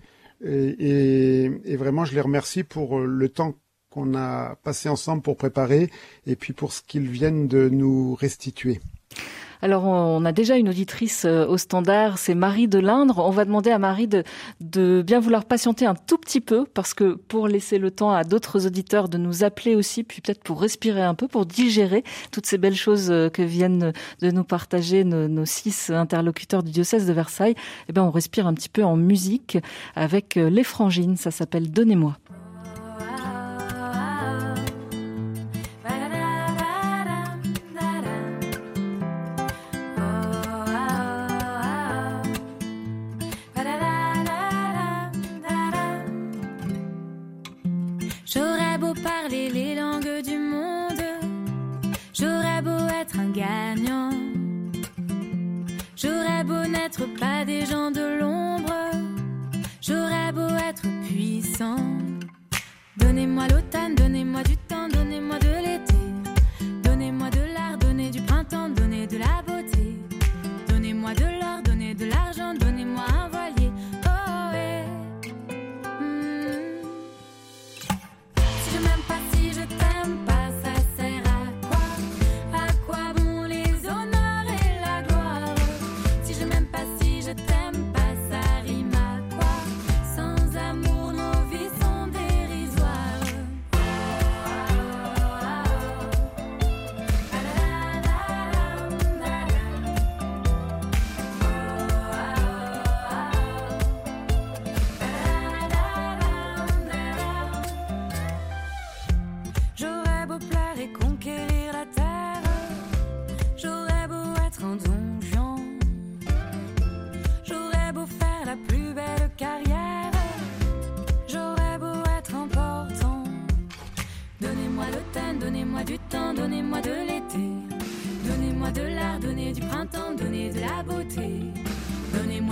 Et, et, vraiment, je les remercie pour le temps qu'on a passé ensemble pour préparer et puis pour ce qu'ils viennent de nous restituer. Alors, on a déjà une auditrice euh, au standard, c'est Marie de l'Indre. On va demander à Marie de, bien vouloir patienter un tout petit peu, parce que pour laisser le temps à d'autres auditeurs de nous appeler aussi, puis peut-être pour respirer un peu, pour digérer toutes ces belles choses euh, que viennent de nous partager nos, nos six interlocuteurs du diocèse de Versailles, eh bien, on respire un petit peu en musique avec euh, les frangines. Ça s'appelle Donnez-moi.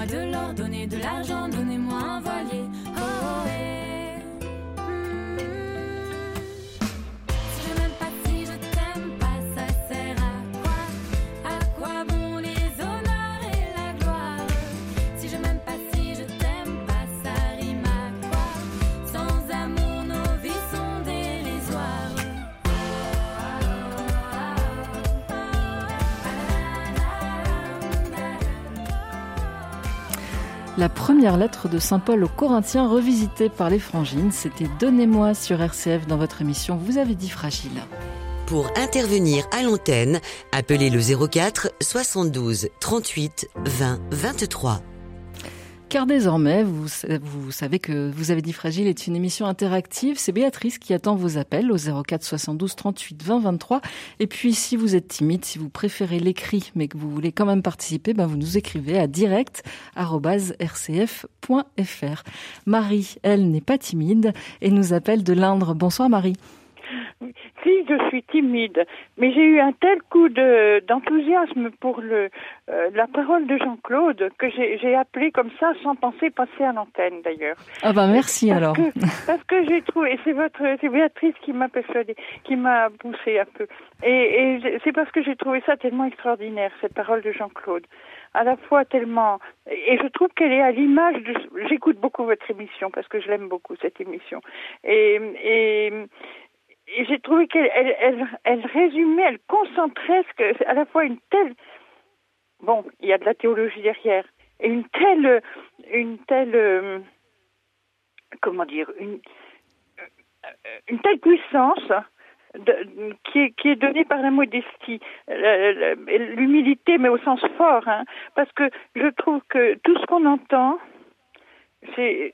La lettre de Saint Paul aux Corinthiens revisitée par les frangines, c'était Donnez-moi sur RCF dans votre émission Vous avez dit fragile. Pour intervenir à l'antenne, appelez le 04 72 38 20 23 car désormais, vous, vous savez que Vous avez dit fragile est une émission interactive. C'est Béatrice qui attend vos appels au 04 72 38 20 23. Et puis, si vous êtes timide, si vous préférez l'écrit, mais que vous voulez quand même participer, ben vous nous écrivez à direct.rcf.fr. Marie, elle, n'est pas timide et nous appelle de l'Indre. Bonsoir Marie. Si je suis timide, mais j'ai eu un tel coup de d'enthousiasme pour le euh, la parole de Jean-Claude que j'ai appelé comme ça sans penser passer à l'antenne d'ailleurs. Ah bah merci alors. parce que j'ai trouvé, c'est votre, c'est Béatrice qui m'a persuadé, qui m'a poussé un peu, et, et c'est parce que j'ai trouvé ça tellement extraordinaire cette parole de Jean-Claude. à la fois tellement et je trouve qu'elle est à l'image de j'écoute beaucoup votre émission parce que je l'aime beaucoup cette émission et et, et j'ai trouvé qu'elle elle, elle, elle, résumait elle concentrait ce que à la fois une telle bon il y a de la théologie derrière et une telle une telle euh, comment dire une une telle puissance qui, est, qui est donnée par la modestie, l'humilité, mais au sens fort, hein, parce que je trouve que tout ce qu'on entend, c'est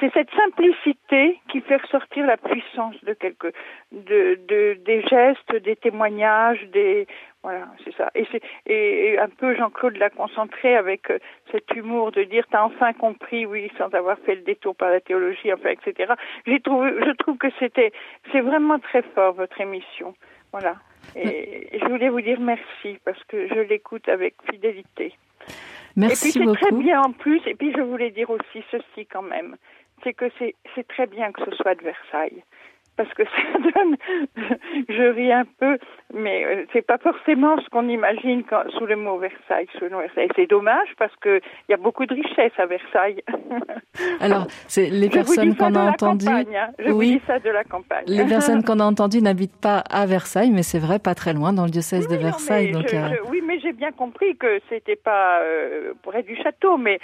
c'est cette simplicité qui fait ressortir la puissance de quelque de, de des gestes, des témoignages, des voilà, c'est ça. Et c'est et, un peu Jean-Claude l'a concentré avec euh, cet humour de dire t'as enfin compris, oui, sans avoir fait le détour par la théologie, enfin, etc. J'ai trouvé, je trouve que c'était c'est vraiment très fort votre émission. Voilà. Et, je voulais vous dire merci parce que je l'écoute avec fidélité. Merci et puis c'est très bien en plus. Et puis je voulais dire aussi ceci quand même c'est que c'est très bien que ce soit de Versailles parce que ça donne, je ris un peu, mais euh, c'est pas forcément ce qu'on imagine quand, sous le mot Versailles. Sous le Versailles. C'est dommage parce que il y a beaucoup de richesses à Versailles. Alors, c'est les personnes qu'on a entendues. Hein. Je oui, vous dis ça de la campagne. Les personnes qu'on a entendues n'habitent pas à Versailles, mais c'est vrai, pas très loin dans le diocèse de Versailles. donc, euh, oui, mais j'ai bien compris que c'était pas euh, près du château, mais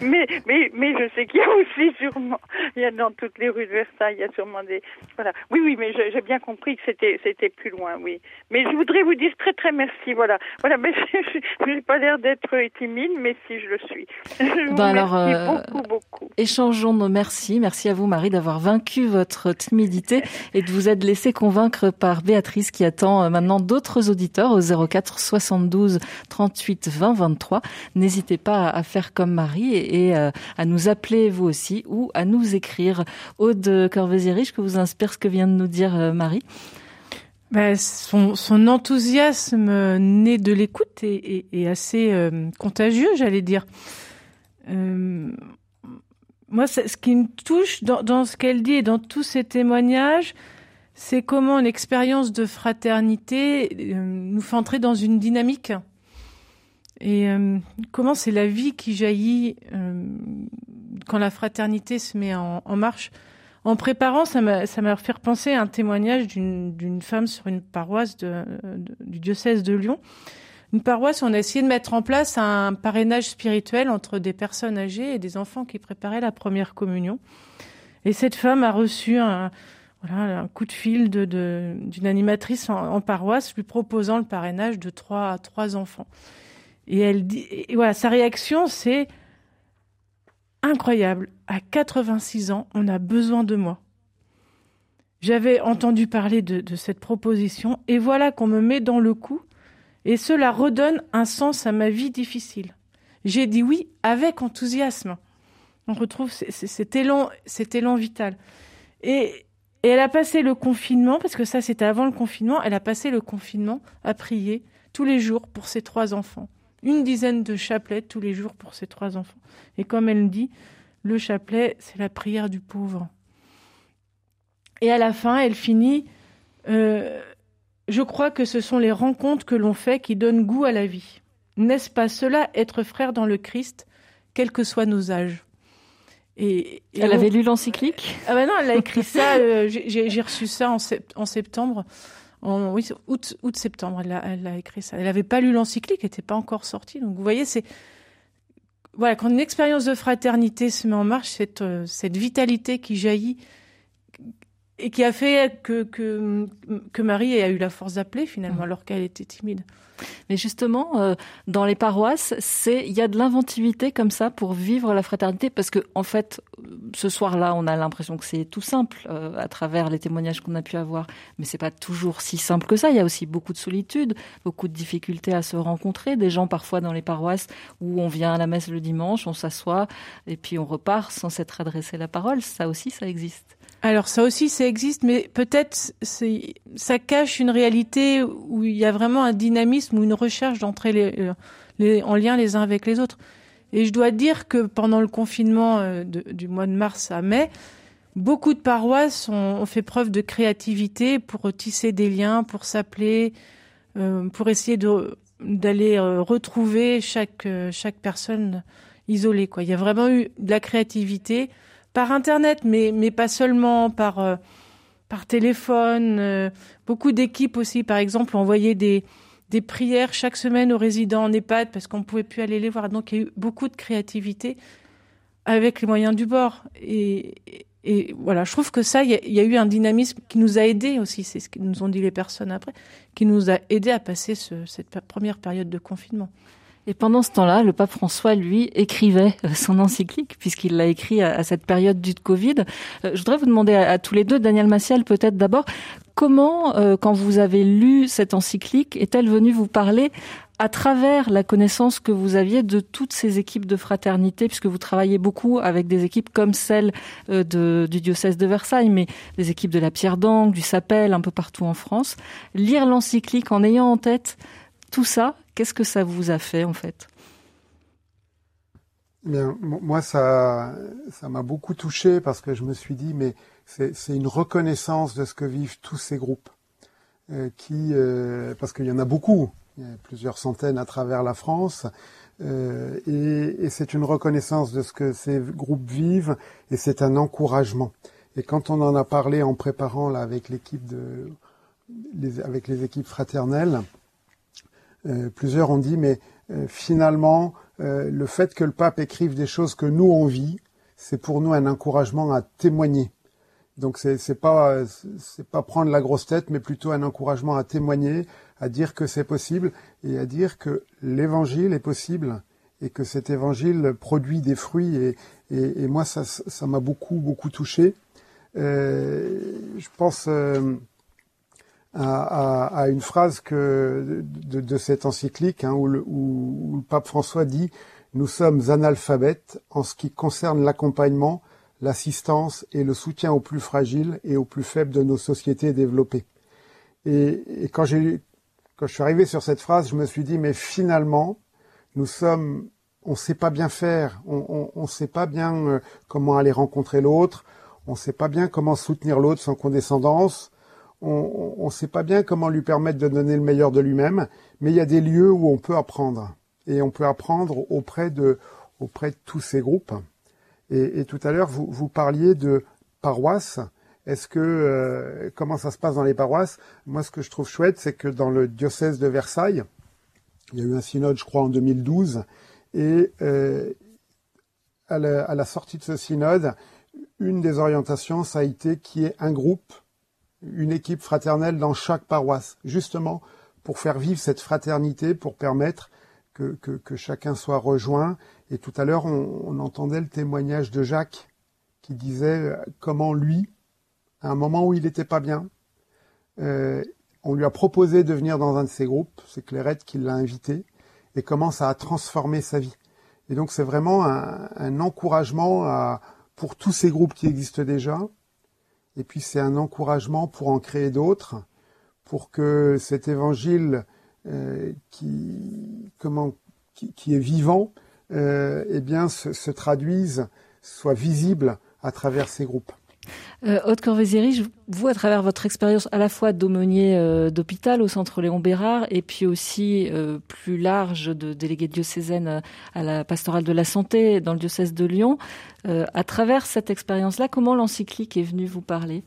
mais mais mais je sais qu'il y a aussi sûrement, il y a dans toutes les rues de Versailles, il y a sûrement voilà. Oui, oui, mais j'ai bien compris que c'était c'était plus loin, oui. Mais je voudrais vous dire très très merci, voilà. Voilà, mais je n'ai pas l'air d'être timide, mais si je le suis. Je vous ben alors, euh, beaucoup, beaucoup. Échangeons nos merci. Merci à vous, Marie, d'avoir vaincu votre timidité et de vous être laissé convaincre par Béatrice qui attend euh, maintenant d'autres auditeurs au 04 72 38 20 23. N'hésitez pas à faire comme Marie et, euh, à nous appeler vous aussi ou à nous écrire. Aude corvézier que vous inspire ce que vient de nous dire euh, Marie? Ben, son, enthousiasme né de l'écoute est, assez euh, contagieux, j'allais dire. Euh, moi, ce qui me touche dans, ce qu'elle dit et dans tous ces témoignages, c'est comment l'expérience de fraternité nous fait entrer dans une dynamique. Et comment c'est la vie qui jaillit quand la fraternité se met en marche. En préparant, ça m'a fait repenser à un témoignage d'une femme sur une paroisse de, du diocèse de Lyon. Une paroisse on a essayé de mettre en place un parrainage spirituel entre des personnes âgées et des enfants qui préparaient la première communion. Et cette femme a reçu un, voilà, un coup de fil d'une de, animatrice en, paroisse lui proposant le parrainage de trois, trois enfants. Et elle dit, et voilà, sa réaction, c'est incroyable. À 86 ans, on a besoin de moi. J'avais entendu parler de, cette proposition et voilà qu'on me met dans le coup et cela redonne un sens à ma vie difficile. J'ai dit oui avec enthousiasme. On retrouve cet élan, cet élan vital. Et, elle a passé le confinement, parce que ça c'était avant le confinement, elle a passé le confinement à prier tous les jours pour ses trois enfants une dizaine de chapelets tous les jours pour ses trois enfants. Et comme elle dit, le chapelet, c'est la prière du pauvre. Et à la fin, elle finit euh, Je crois que ce sont les rencontres que l'on fait qui donnent goût à la vie. N'est-ce pas cela, être frère dans le Christ, quels que soient nos âges? Et, elle avait lu l'encyclique? Ah ben non, elle a écrit ça. Euh, j'ai reçu ça en, en septembre en oui, août, août septembre, elle a, elle a écrit ça. Elle n'avait pas lu l'encyclique, elle n'était pas encore sortie. Donc vous voyez, c'est voilà quand une expérience de fraternité se met en marche, cette euh, cette vitalité qui jaillit et qui a fait que que, que Marie a eu la force d'appeler finalement, mmh. alors qu'elle était timide. Mais justement, euh, dans les paroisses, c'est il y a de l'inventivité comme ça pour vivre la fraternité, parce que en fait, ce soir-là, on a l'impression que c'est tout simple euh, à travers les témoignages qu'on a pu avoir, mais c'est pas toujours si simple que ça. Il y a aussi beaucoup de solitude, beaucoup de difficultés à se rencontrer. Des gens parfois dans les paroisses où on vient à la messe le dimanche, on s'assoit et puis on repart sans s'être adressé la parole. Ça aussi, ça existe. Alors ça aussi, ça existe, mais peut-être ça cache une réalité où il y a vraiment un dynamisme ou une recherche d'entrer les, euh, les, en lien les uns avec les autres. Et je dois dire que pendant le confinement euh, du mois de mars à mai, beaucoup de paroisses ont, fait preuve de créativité pour tisser des liens, pour s'appeler, euh, pour essayer d'aller retrouver chaque chaque personne isolée. Quoi. Il y a vraiment eu de la créativité par Internet, mais, mais pas seulement par, par téléphone. beaucoup d'équipes aussi, par exemple, envoyaient des, des prières chaque semaine aux résidents en EHPAD parce qu'on ne pouvait plus aller les voir. Donc il y a eu beaucoup de créativité avec les moyens du bord. Et, et voilà, je trouve que ça, il y, a eu un dynamisme qui nous a aidés aussi, c'est ce que nous ont dit les personnes après, qui nous a aidés à passer cette première période de confinement. Et pendant ce temps-là, le pape François, lui, écrivait euh, son encyclique, puisqu'il l'a écrit à, cette période du Covid. Euh, je voudrais vous demander à, tous les deux, Daniel Massiel peut-être d'abord, comment, euh, quand vous avez lu cette encyclique, est-elle venue vous parler à travers la connaissance que vous aviez de toutes ces équipes de fraternité, puisque vous travaillez beaucoup avec des équipes comme celle du diocèse de Versailles, mais des équipes de la Pierre d'Angle, du Sapel, un peu partout en France. Lire l'encyclique en ayant en tête tout ça, qu'est-ce que ça vous a fait en fait? Moi ça, ça m'a beaucoup touché parce que je me suis dit mais c'est une reconnaissance de ce que vivent tous ces groupes, euh, qui, euh, parce qu'il y en a beaucoup, y a plusieurs centaines à travers la France, euh, et, c'est une reconnaissance de ce que ces groupes vivent, et c'est un encouragement. Et quand on en a parlé en préparant avec l'équipe de, avec les équipes fraternelles, euh, plusieurs ont dit, mais euh, finalement, euh, le fait que le pape écrive des choses que nous on vit, c'est pour nous un encouragement à témoigner. Donc c'est pas c'est pas prendre la grosse tête, mais plutôt un encouragement à témoigner, à dire que c'est possible et à dire que l'évangile est possible et que cet évangile produit des fruits et, et, et moi ça ça m'a beaucoup beaucoup touché. Euh, je pense à, à, une phrase que, de, de cette encyclique hein, où, le, où, le, pape François dit Nous sommes analphabètes en ce qui concerne l'accompagnement, l'assistance et le soutien aux plus fragiles et aux plus faibles de nos sociétés développées. Et, et quand, j'ai, quand je suis arrivé sur cette phrase, je me suis dit Mais finalement, nous sommes, on sait pas bien faire, on ne sait pas bien euh, comment aller rencontrer l'autre, on ne sait pas bien comment soutenir l'autre sans condescendance on ne sait pas bien comment lui permettre de donner le meilleur de lui-même, mais il y a des lieux où on peut apprendre. Et on peut apprendre auprès de, auprès de tous ces groupes. Et, tout à l'heure, vous, parliez de paroisses. Est-ce que euh, comment ça se passe dans les paroisses? Moi, ce que je trouve chouette, c'est que dans le diocèse de Versailles, il y a eu un synode, je crois, en 2012, et euh, à, la, à la sortie de ce synode, une des orientations, ça a été qui est un groupe une équipe fraternelle dans chaque paroisse, justement pour faire vivre cette fraternité, pour permettre que, que, chacun soit rejoint. Et tout à l'heure, on, entendait le témoignage de Jacques qui disait euh, comment lui, à un moment où il n'était pas bien, euh, on lui a proposé de venir dans un de ses groupes, c'est Clairette qui l'a invité, et comment ça a transformé sa vie. Et donc c'est vraiment un, un encouragement à, pour tous ces groupes qui existent déjà, et puis c'est un encouragement pour en créer d'autres, pour que cet évangile euh, qui, est vivant, euh, eh bien, se, traduise, soit visible à travers ces groupes. Euh, Aude vous, à travers votre expérience à la fois d'aumônier euh, d'hôpital au centre Léon Bérard et puis aussi euh, plus large de délégué diocésaine à la pastorale de la santé dans le diocèse de Lyon, à travers cette expérience-là, comment l'encyclique est venue vous parler?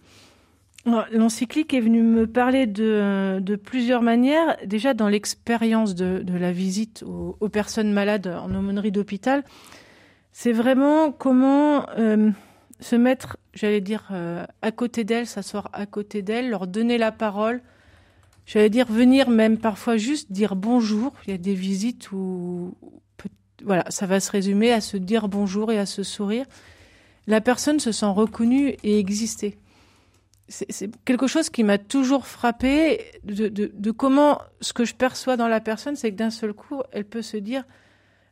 L'encyclique est venue me parler de, plusieurs manières. Déjà dans l'expérience de, de, la visite aux, aux, personnes malades en aumônerie d'hôpital, c'est vraiment comment se mettre, j'allais dire, euh, à côté d'elles, s'asseoir à côté d'elles, leur donner la parole. J'allais dire venir même parfois juste dire bonjour. Il y a des visites où, voilà, ça va se résumer à se dire bonjour et à se sourire. La personne se sent reconnue et exister. C'est quelque chose qui m'a toujours frappé de, comment ce que je perçois dans la personne, c'est que d'un seul coup, elle peut se dire,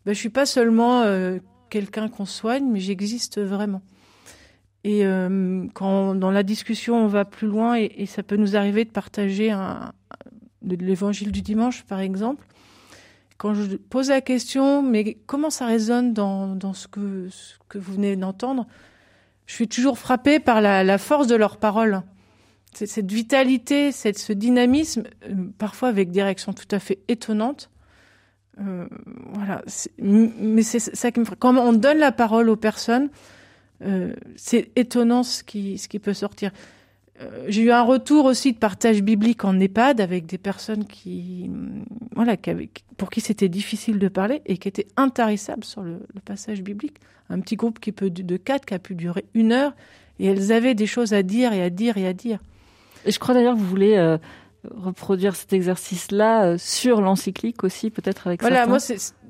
ben, je suis pas seulement euh, quelqu'un qu'on soigne, mais j'existe vraiment. Et euh, quand dans la discussion on va plus loin et, et ça peut nous arriver de partager un, l'évangile du dimanche par exemple, quand je pose la question mais comment ça résonne dans, dans ce, que, ce que vous venez d'entendre, je suis toujours frappée par la, la force de leurs paroles. Cette vitalité, cette, ce dynamisme, euh, parfois avec des réactions tout à fait étonnantes. Euh, voilà. Mais c'est ça qui me Quand on donne la parole aux personnes, euh, c'est étonnant ce qui, ce qui peut sortir. Euh, j'ai eu un retour aussi de partage biblique en EHPAD avec des personnes qui, voilà, qui pour qui c'était difficile de parler et qui étaient intarissables sur le, passage biblique. Un petit groupe qui peut de quatre qui a pu durer une heure et elles avaient des choses à dire et à dire et à dire. Et je crois d'ailleurs que vous voulez euh, reproduire cet exercice-là sur l'encyclique aussi, peut-être avec voilà, moi,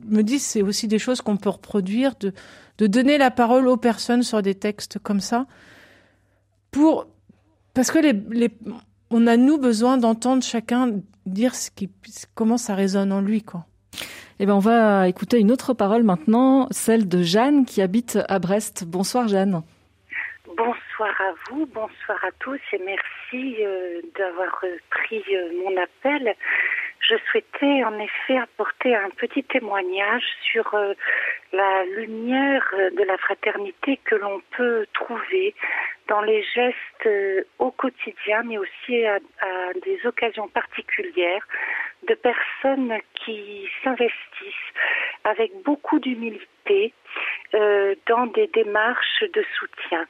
me dis c'est aussi des choses qu'on peut reproduire, de, de donner la parole aux personnes sur des textes comme ça, pour parce que les, les on a nous besoin d'entendre chacun dire ce qui, comment ça résonne en lui, quoi. Eh ben, on va écouter une autre parole maintenant, celle de Jeanne qui habite à Brest. Bonsoir Jeanne. Bonsoir à vous, bonsoir à tous et merci euh, d'avoir euh, pris euh, mon appel. Je souhaitais en effet apporter un petit témoignage sur la lumière de la fraternité que l'on peut trouver dans les gestes au quotidien, mais aussi à, à des occasions particulières de personnes qui s'investissent avec beaucoup d'humilité dans des démarches de soutien.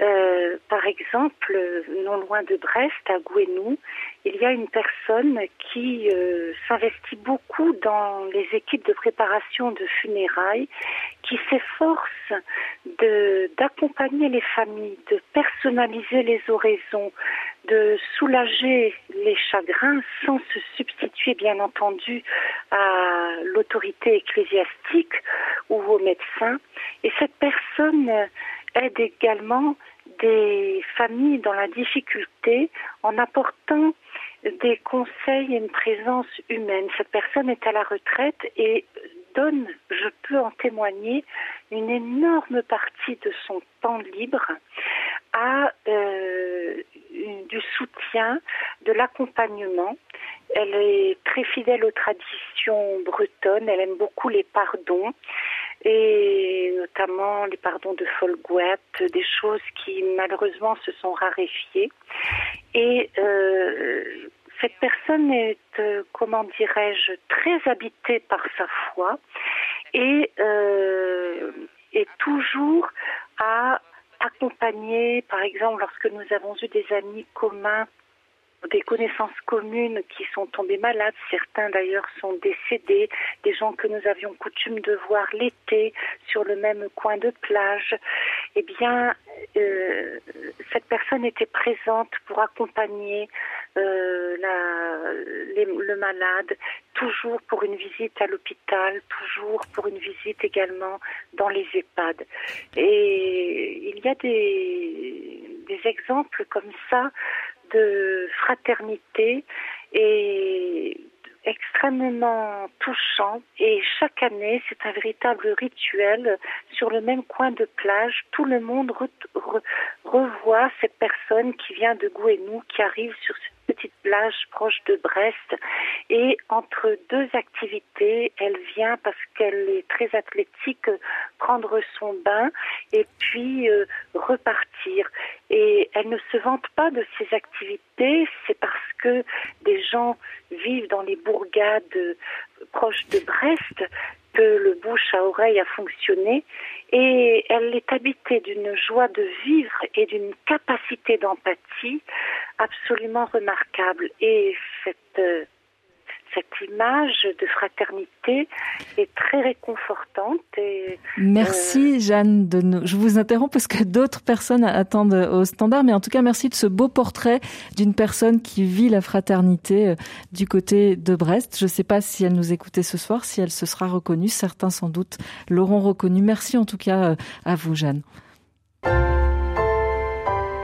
Euh, par exemple, non loin de Brest, à Gouenou, il y a une personne qui euh, s'investit beaucoup dans les équipes de préparation de funérailles, qui s'efforce d'accompagner les familles, de personnaliser les oraisons, de soulager les chagrins sans se substituer bien entendu à l'autorité ecclésiastique ou aux médecins. Et cette personne aide également des familles dans la difficulté en apportant des conseils et une présence humaine. Cette personne est à la retraite et donne, je peux en témoigner, une énorme partie de son temps libre à euh, du soutien, de l'accompagnement. Elle est très fidèle aux traditions bretonnes, elle aime beaucoup les pardons et notamment les pardons de Folguet, des choses qui malheureusement se sont raréfiées. Et euh, cette personne est, euh, comment dirais-je, très habitée par sa foi et euh, est toujours à accompagner, par exemple, lorsque nous avons eu des amis communs des connaissances communes qui sont tombées malades, certains d'ailleurs sont décédés, des gens que nous avions coutume de voir l'été sur le même coin de plage, eh bien, euh, cette personne était présente pour accompagner euh, le malade, toujours pour une visite à l'hôpital, toujours pour une visite également dans les EHPAD. Et il y a des exemples comme ça de fraternité et extrêmement touchant. Et chaque année c'est un véritable rituel sur le même coin de plage. Tout le monde revoit cette personne qui vient de Gouenou qui arrive sur cette petite plage proche de Brest. Et entre deux activités elle vient parce qu'elle est très athlétique prendre son bain et puis euh, repartir. Et elle ne se vante pas de ses activités c'est parce que des gens vivent dans les bourgades proches de Brest que le bouche à oreille a fonctionné et elle est habitée d'une joie de vivre et d'une capacité d'empathie absolument remarquable. Et cette euh, cette image de fraternité est très réconfortante. Et, merci euh, Jeanne. De nous... Je vous interromps parce que d'autres personnes attendent au standard, mais en tout cas merci de ce beau portrait d'une personne qui vit la fraternité euh, du côté de Brest. Je ne sais pas si elle nous écoutait ce soir, si elle se sera reconnue. Certains sans doute l'auront reconnue. Merci en tout cas euh, à vous Jeanne.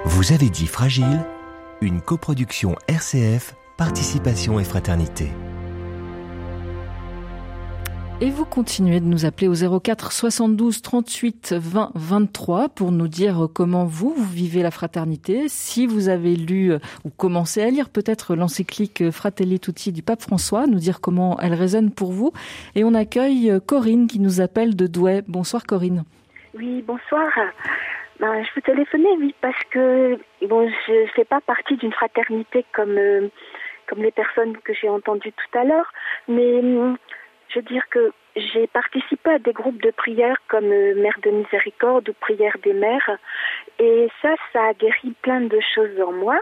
Vous avez dit Fragile, une coproduction RCF, Participation et Fraternité. Et vous continuez de nous appeler au 04 72 38 20 23 pour nous dire comment vous, vous vivez la fraternité, si vous avez lu euh, ou commencé à lire peut-être l'encyclique Fratelli Tutti du pape François, nous dire comment elle résonne pour vous. Et on accueille euh, Corinne qui nous appelle de Douai. Bonsoir Corinne. Oui, bonsoir. Ben, je vous téléphonais, oui, parce que bon, je ne fais pas partie d'une fraternité comme, euh, comme les personnes que j'ai entendues tout à l'heure, mais je veux dire que j'ai participé à des groupes de prière comme euh, Mère de Miséricorde ou Prière des Mères. Et ça, ça a guéri plein de choses en moi.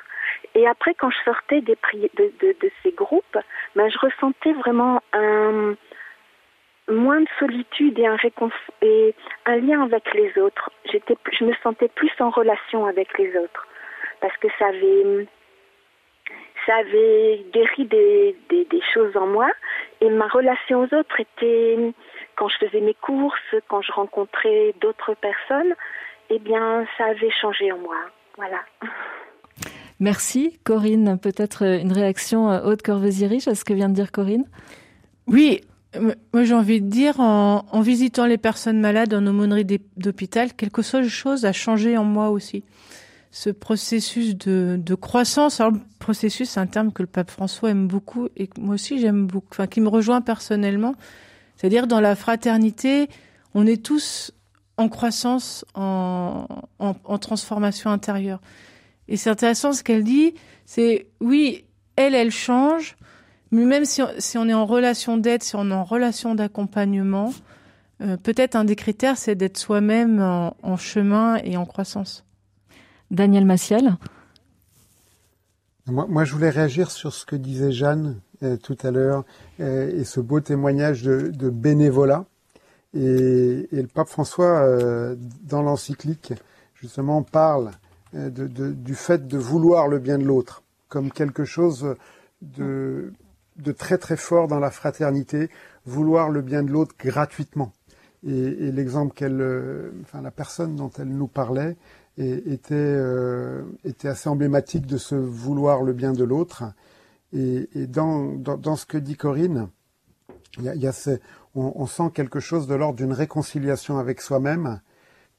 Et après, quand je sortais de, ces groupes, ben, je ressentais vraiment un moins de solitude et un, lien avec les autres. Je me sentais plus en relation avec les autres parce que ça avait ça avait guéri des, des, des, choses en moi et ma relation aux autres était quand je faisais mes courses, quand je rencontrais d'autres personnes, eh bien ça avait changé en moi. Voilà. Merci Corinne. Peut-être une réaction haute Corvésirich à ce que vient de dire Corinne? Oui, moi j'ai envie de dire en, en, visitant les personnes malades en aumônerie d'hôpital, quelque chose a changé en moi aussi ce processus de, de croissance. Alors, le processus, c'est un terme que le pape François aime beaucoup et que moi aussi j'aime beaucoup, enfin, qui me rejoint personnellement. C'est-à-dire, dans la fraternité, on est tous en croissance, en, en, en transformation intérieure. Et c'est intéressant ce qu'elle dit, c'est oui, elle, elle change, mais même si on, si on est en relation d'aide, si on est en relation d'accompagnement, euh, peut-être un des critères, c'est d'être soi-même en, en chemin et en croissance. Daniel Massiel moi, je voulais réagir sur ce que disait Jeanne euh, tout à l'heure euh, et ce beau témoignage de, bénévolat. Et, le pape François, euh, dans l'encyclique, justement, parle du fait de vouloir le bien de l'autre comme quelque chose de, très très fort dans la fraternité, vouloir le bien de l'autre gratuitement. Et, et l'exemple qu'elle, enfin la personne dont elle nous parlait, était, euh, était assez emblématique de ce vouloir le bien de l'autre. Et, dans, dans, ce que dit Corinne, y y a on, sent quelque chose de l'ordre d'une réconciliation avec soi-même,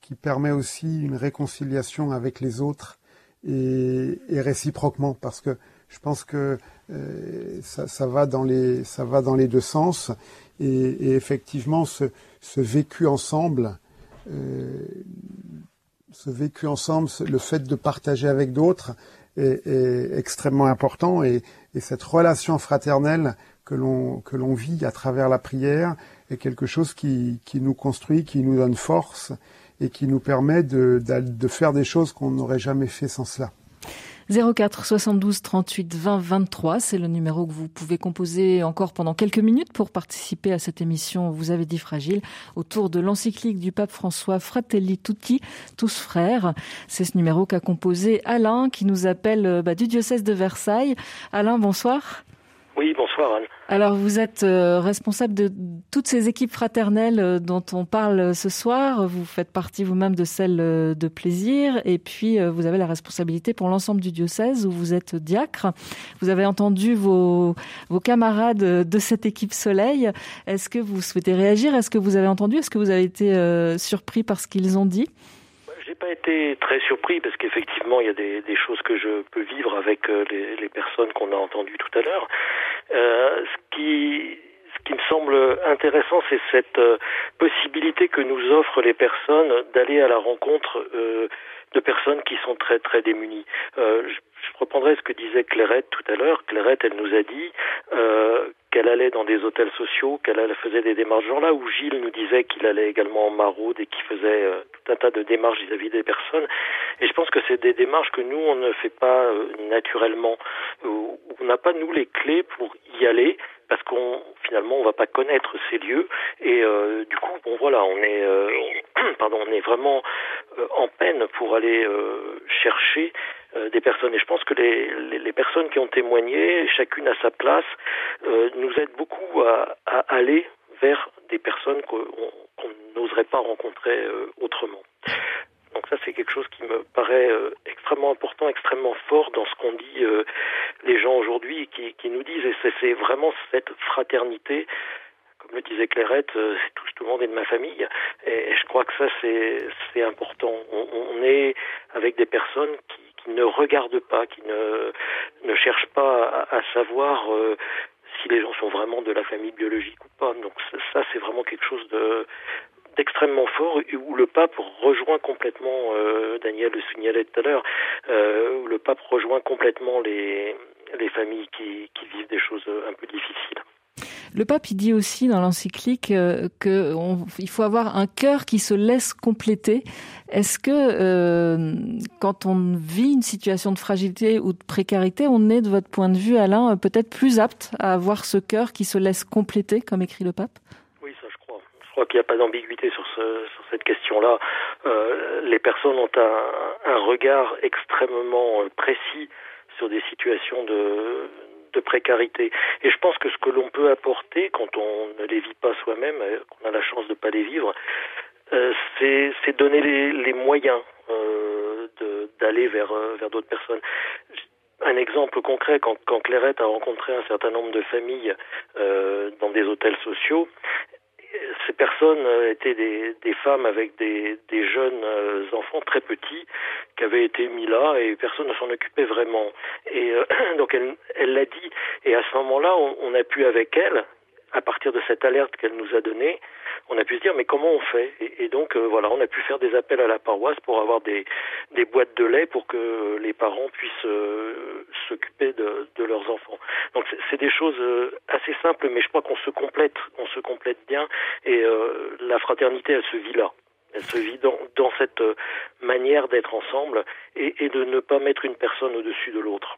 qui permet aussi une réconciliation avec les autres et, réciproquement, parce que je pense que euh, ça, va dans les, ça va dans les deux sens. Et, et effectivement, ce, ce, vécu ensemble, euh, ce vécu ensemble, le fait de partager avec d'autres est, extrêmement important et, et cette relation fraternelle que l'on que l'on vit à travers la prière est quelque chose qui, qui nous construit, qui nous donne force et qui nous permet de, de, de faire des choses qu'on n'aurait jamais fait sans cela. 04 72 38 20 23, c'est le numéro que vous pouvez composer encore pendant quelques minutes pour participer à cette émission, vous avez dit fragile, autour de l'encyclique du pape François Fratelli Tutti, tous frères. C'est ce numéro qu'a composé Alain qui nous appelle bah, du diocèse de Versailles. Alain, bonsoir. Oui, bonsoir. Alors vous êtes euh, responsable de toutes ces équipes fraternelles euh, dont on parle ce soir. Vous faites partie vous-même de celle euh, de plaisir et puis euh, vous avez la responsabilité pour l'ensemble du diocèse où vous êtes diacre. Vous avez entendu vos, vos camarades de cette équipe Soleil. Est-ce que vous souhaitez réagir? Est-ce que vous avez entendu? Est-ce que vous avez été euh, surpris par ce qu'ils ont dit? Pas été très surpris parce qu'effectivement il y a des, choses que je peux vivre avec euh, les, les, personnes qu'on a entendues tout à l'heure. Euh, ce qui ce qui me semble intéressant, c'est cette euh, possibilité que nous offrent les personnes d'aller à la rencontre euh, de personnes qui sont très très démunies. Euh, je, je, reprendrai ce que disait Clairette tout à l'heure. Clairette, elle nous a dit euh, qu'elle allait dans des hôtels sociaux, qu'elle faisait des démarches genre là, où Gilles nous disait qu'il allait également en maraude et qu'il faisait euh, tout un tas de démarches vis-à-vis -vis des personnes. Et je pense que c'est des démarches que nous, on ne fait pas euh, naturellement. Où on n'a pas, nous, les clés pour y aller parce qu'on finalement on va pas connaître ces lieux et euh, du coup bon voilà on est euh, on, pardon on est vraiment euh, en peine pour aller euh, chercher euh, des personnes et je pense que les, personnes qui ont témoigné chacune à sa place nous aident beaucoup à, aller vers des personnes qu'on qu n'oserait pas rencontrer autrement. Donc ça, c'est quelque chose qui me paraît euh, extrêmement important, extrêmement fort dans ce qu'on dit euh, les gens aujourd'hui, qui, qui, nous disent, et c'est vraiment cette fraternité, comme le disait Clairette, euh, tout, le monde est de ma famille, et, je crois que ça, c'est important. On, est avec des personnes qui, ne regardent pas, qui ne, ne cherchent pas à, savoir si les gens sont vraiment de la famille biologique ou pas. Donc ça, c'est vraiment quelque chose de extrêmement fort où le pape rejoint complètement, euh, Daniel le signalait tout à l'heure, euh, où le pape rejoint complètement les, les familles qui, qui vivent des choses un peu difficiles. Le pape, il dit aussi dans l'encyclique euh, qu'il faut avoir un cœur qui se laisse compléter. Est-ce que euh, quand on vit une situation de fragilité ou de précarité, on est, de votre point de vue, Alain, peut-être plus apte à avoir ce cœur qui se laisse compléter, comme écrit le pape? Oui, ça je crois. Je crois qu'il n'y a pas d'ambiguïté sur, sur cette question-là. Euh, les personnes ont un, un regard extrêmement précis sur des situations de, de précarité. Et je pense que ce que l'on peut apporter quand on ne les vit pas soi-même, euh, qu'on a la chance de ne pas les vivre, euh, c'est donner les, les moyens euh, d'aller vers, euh, vers d'autres personnes. Un exemple concret, quand, quand Clairette a rencontré un certain nombre de familles dans des hôtels sociaux, ces personnes étaient des, des femmes avec des, des jeunes enfants très petits qui avaient été mis là et personne ne s'en occupait vraiment. Et euh, donc elle, elle l'a dit. Et à ce moment-là, on, on, a pu avec elle, à partir de cette alerte qu'elle nous a donnée, on a pu se dire mais comment on fait? Et, et, donc euh, voilà, on a pu faire des appels à la paroisse pour avoir des, des boîtes de lait pour que les parents puissent euh, s'occuper de, de, leurs enfants. Donc c'est des choses euh, assez simples, mais je crois qu'on se complète, on se complète bien et euh, la fraternité elle se vit là. Elle se vit dans, cette euh, manière d'être ensemble et, de ne pas mettre une personne au-dessus de l'autre.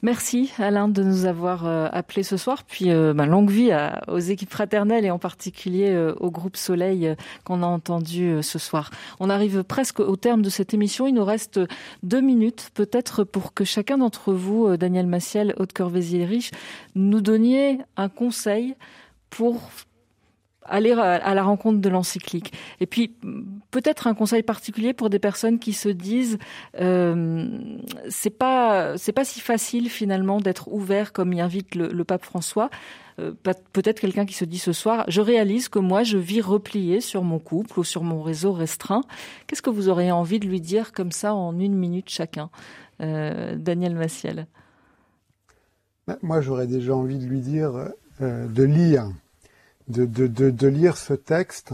Merci Alain de nous avoir euh, appelé ce soir. Puis euh, bah, longue vie aux équipes fraternelles et en particulier euh, au groupe Soleil qu'on a entendu ce soir. On arrive presque au terme de cette émission. Il nous reste deux minutes peut-être pour que chacun d'entre vous, Daniel Massiel, Haute Corvézier-Riche, nous donniez un conseil pour aller à la rencontre de l'encyclique. Et puis peut-être un conseil particulier pour des personnes qui se disent euh, c'est pas pas si facile finalement d'être ouvert comme y invite le, pape François. Euh, peut-être quelqu'un qui se dit ce soir je réalise que moi je vis replié sur mon couple ou sur mon réseau restreint. Qu'est-ce que vous auriez envie de lui dire comme ça en une minute chacun, euh, Daniel Massiel Moi j'aurais déjà envie de lui dire euh, de lire de, de, de, de, lire ce texte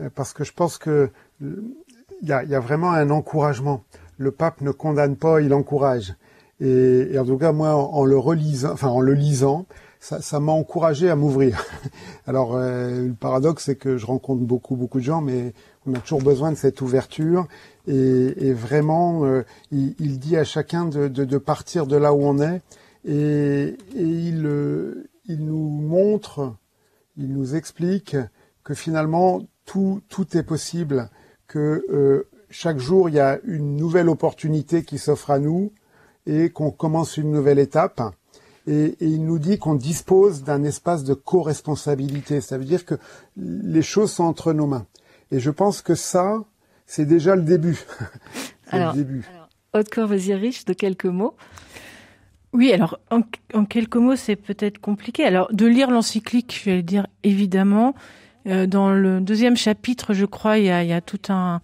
euh, parce que je pense que il y a, y a, vraiment un encouragement. Le pape ne condamne pas, il encourage. Et, et en tout cas, moi, en, le relisant, enfin en le lisant, ça m'a encouragé à m'ouvrir. Alors, euh, le paradoxe, c'est que je rencontre beaucoup, beaucoup de gens, mais on a toujours besoin de cette ouverture. Et, et vraiment, euh, il, il, dit à chacun de, de, de, partir de là où on est. Et, et il, euh, il nous montre il nous explique que finalement tout, tout est possible, que euh, chaque jour il y a une nouvelle opportunité qui s'offre à nous et qu'on commence une nouvelle étape. Et, et il nous dit qu'on dispose d'un espace de co-responsabilité. Ça veut dire que les choses sont entre nos mains. Et je pense que ça, c'est déjà le début. alors, le début. Alors, Haute vas-y riche de quelques mots? Oui, alors en, en quelques mots, c'est peut-être compliqué. Alors de lire l'encyclique, je vais le dire évidemment. Euh, dans le deuxième chapitre, je crois, il y a, il y a tout un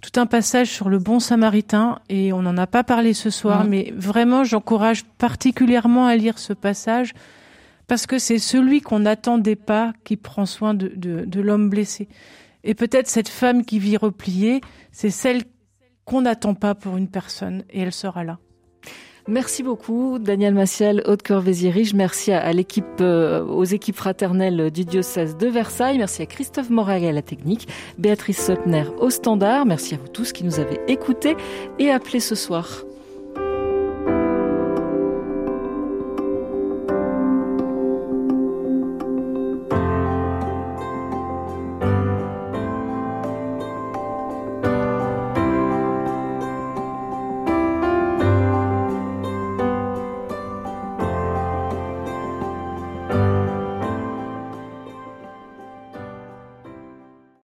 tout un passage sur le bon samaritain et on n'en a pas parlé ce soir, mmh. mais vraiment, j'encourage particulièrement à lire ce passage parce que c'est celui qu'on n'attendait pas qui prend soin de, de, de l'homme blessé. Et peut-être cette femme qui vit repliée, c'est celle qu'on n'attend pas pour une personne et elle sera là. Merci beaucoup, Daniel Massiel, Haute Corvézier-Riche. Merci à, l'équipe, euh, aux équipes fraternelles du diocèse de Versailles. Merci à Christophe Moraga à la technique, Béatrice Sotner au standard. Merci à vous tous qui nous avez écoutés et appelés ce soir.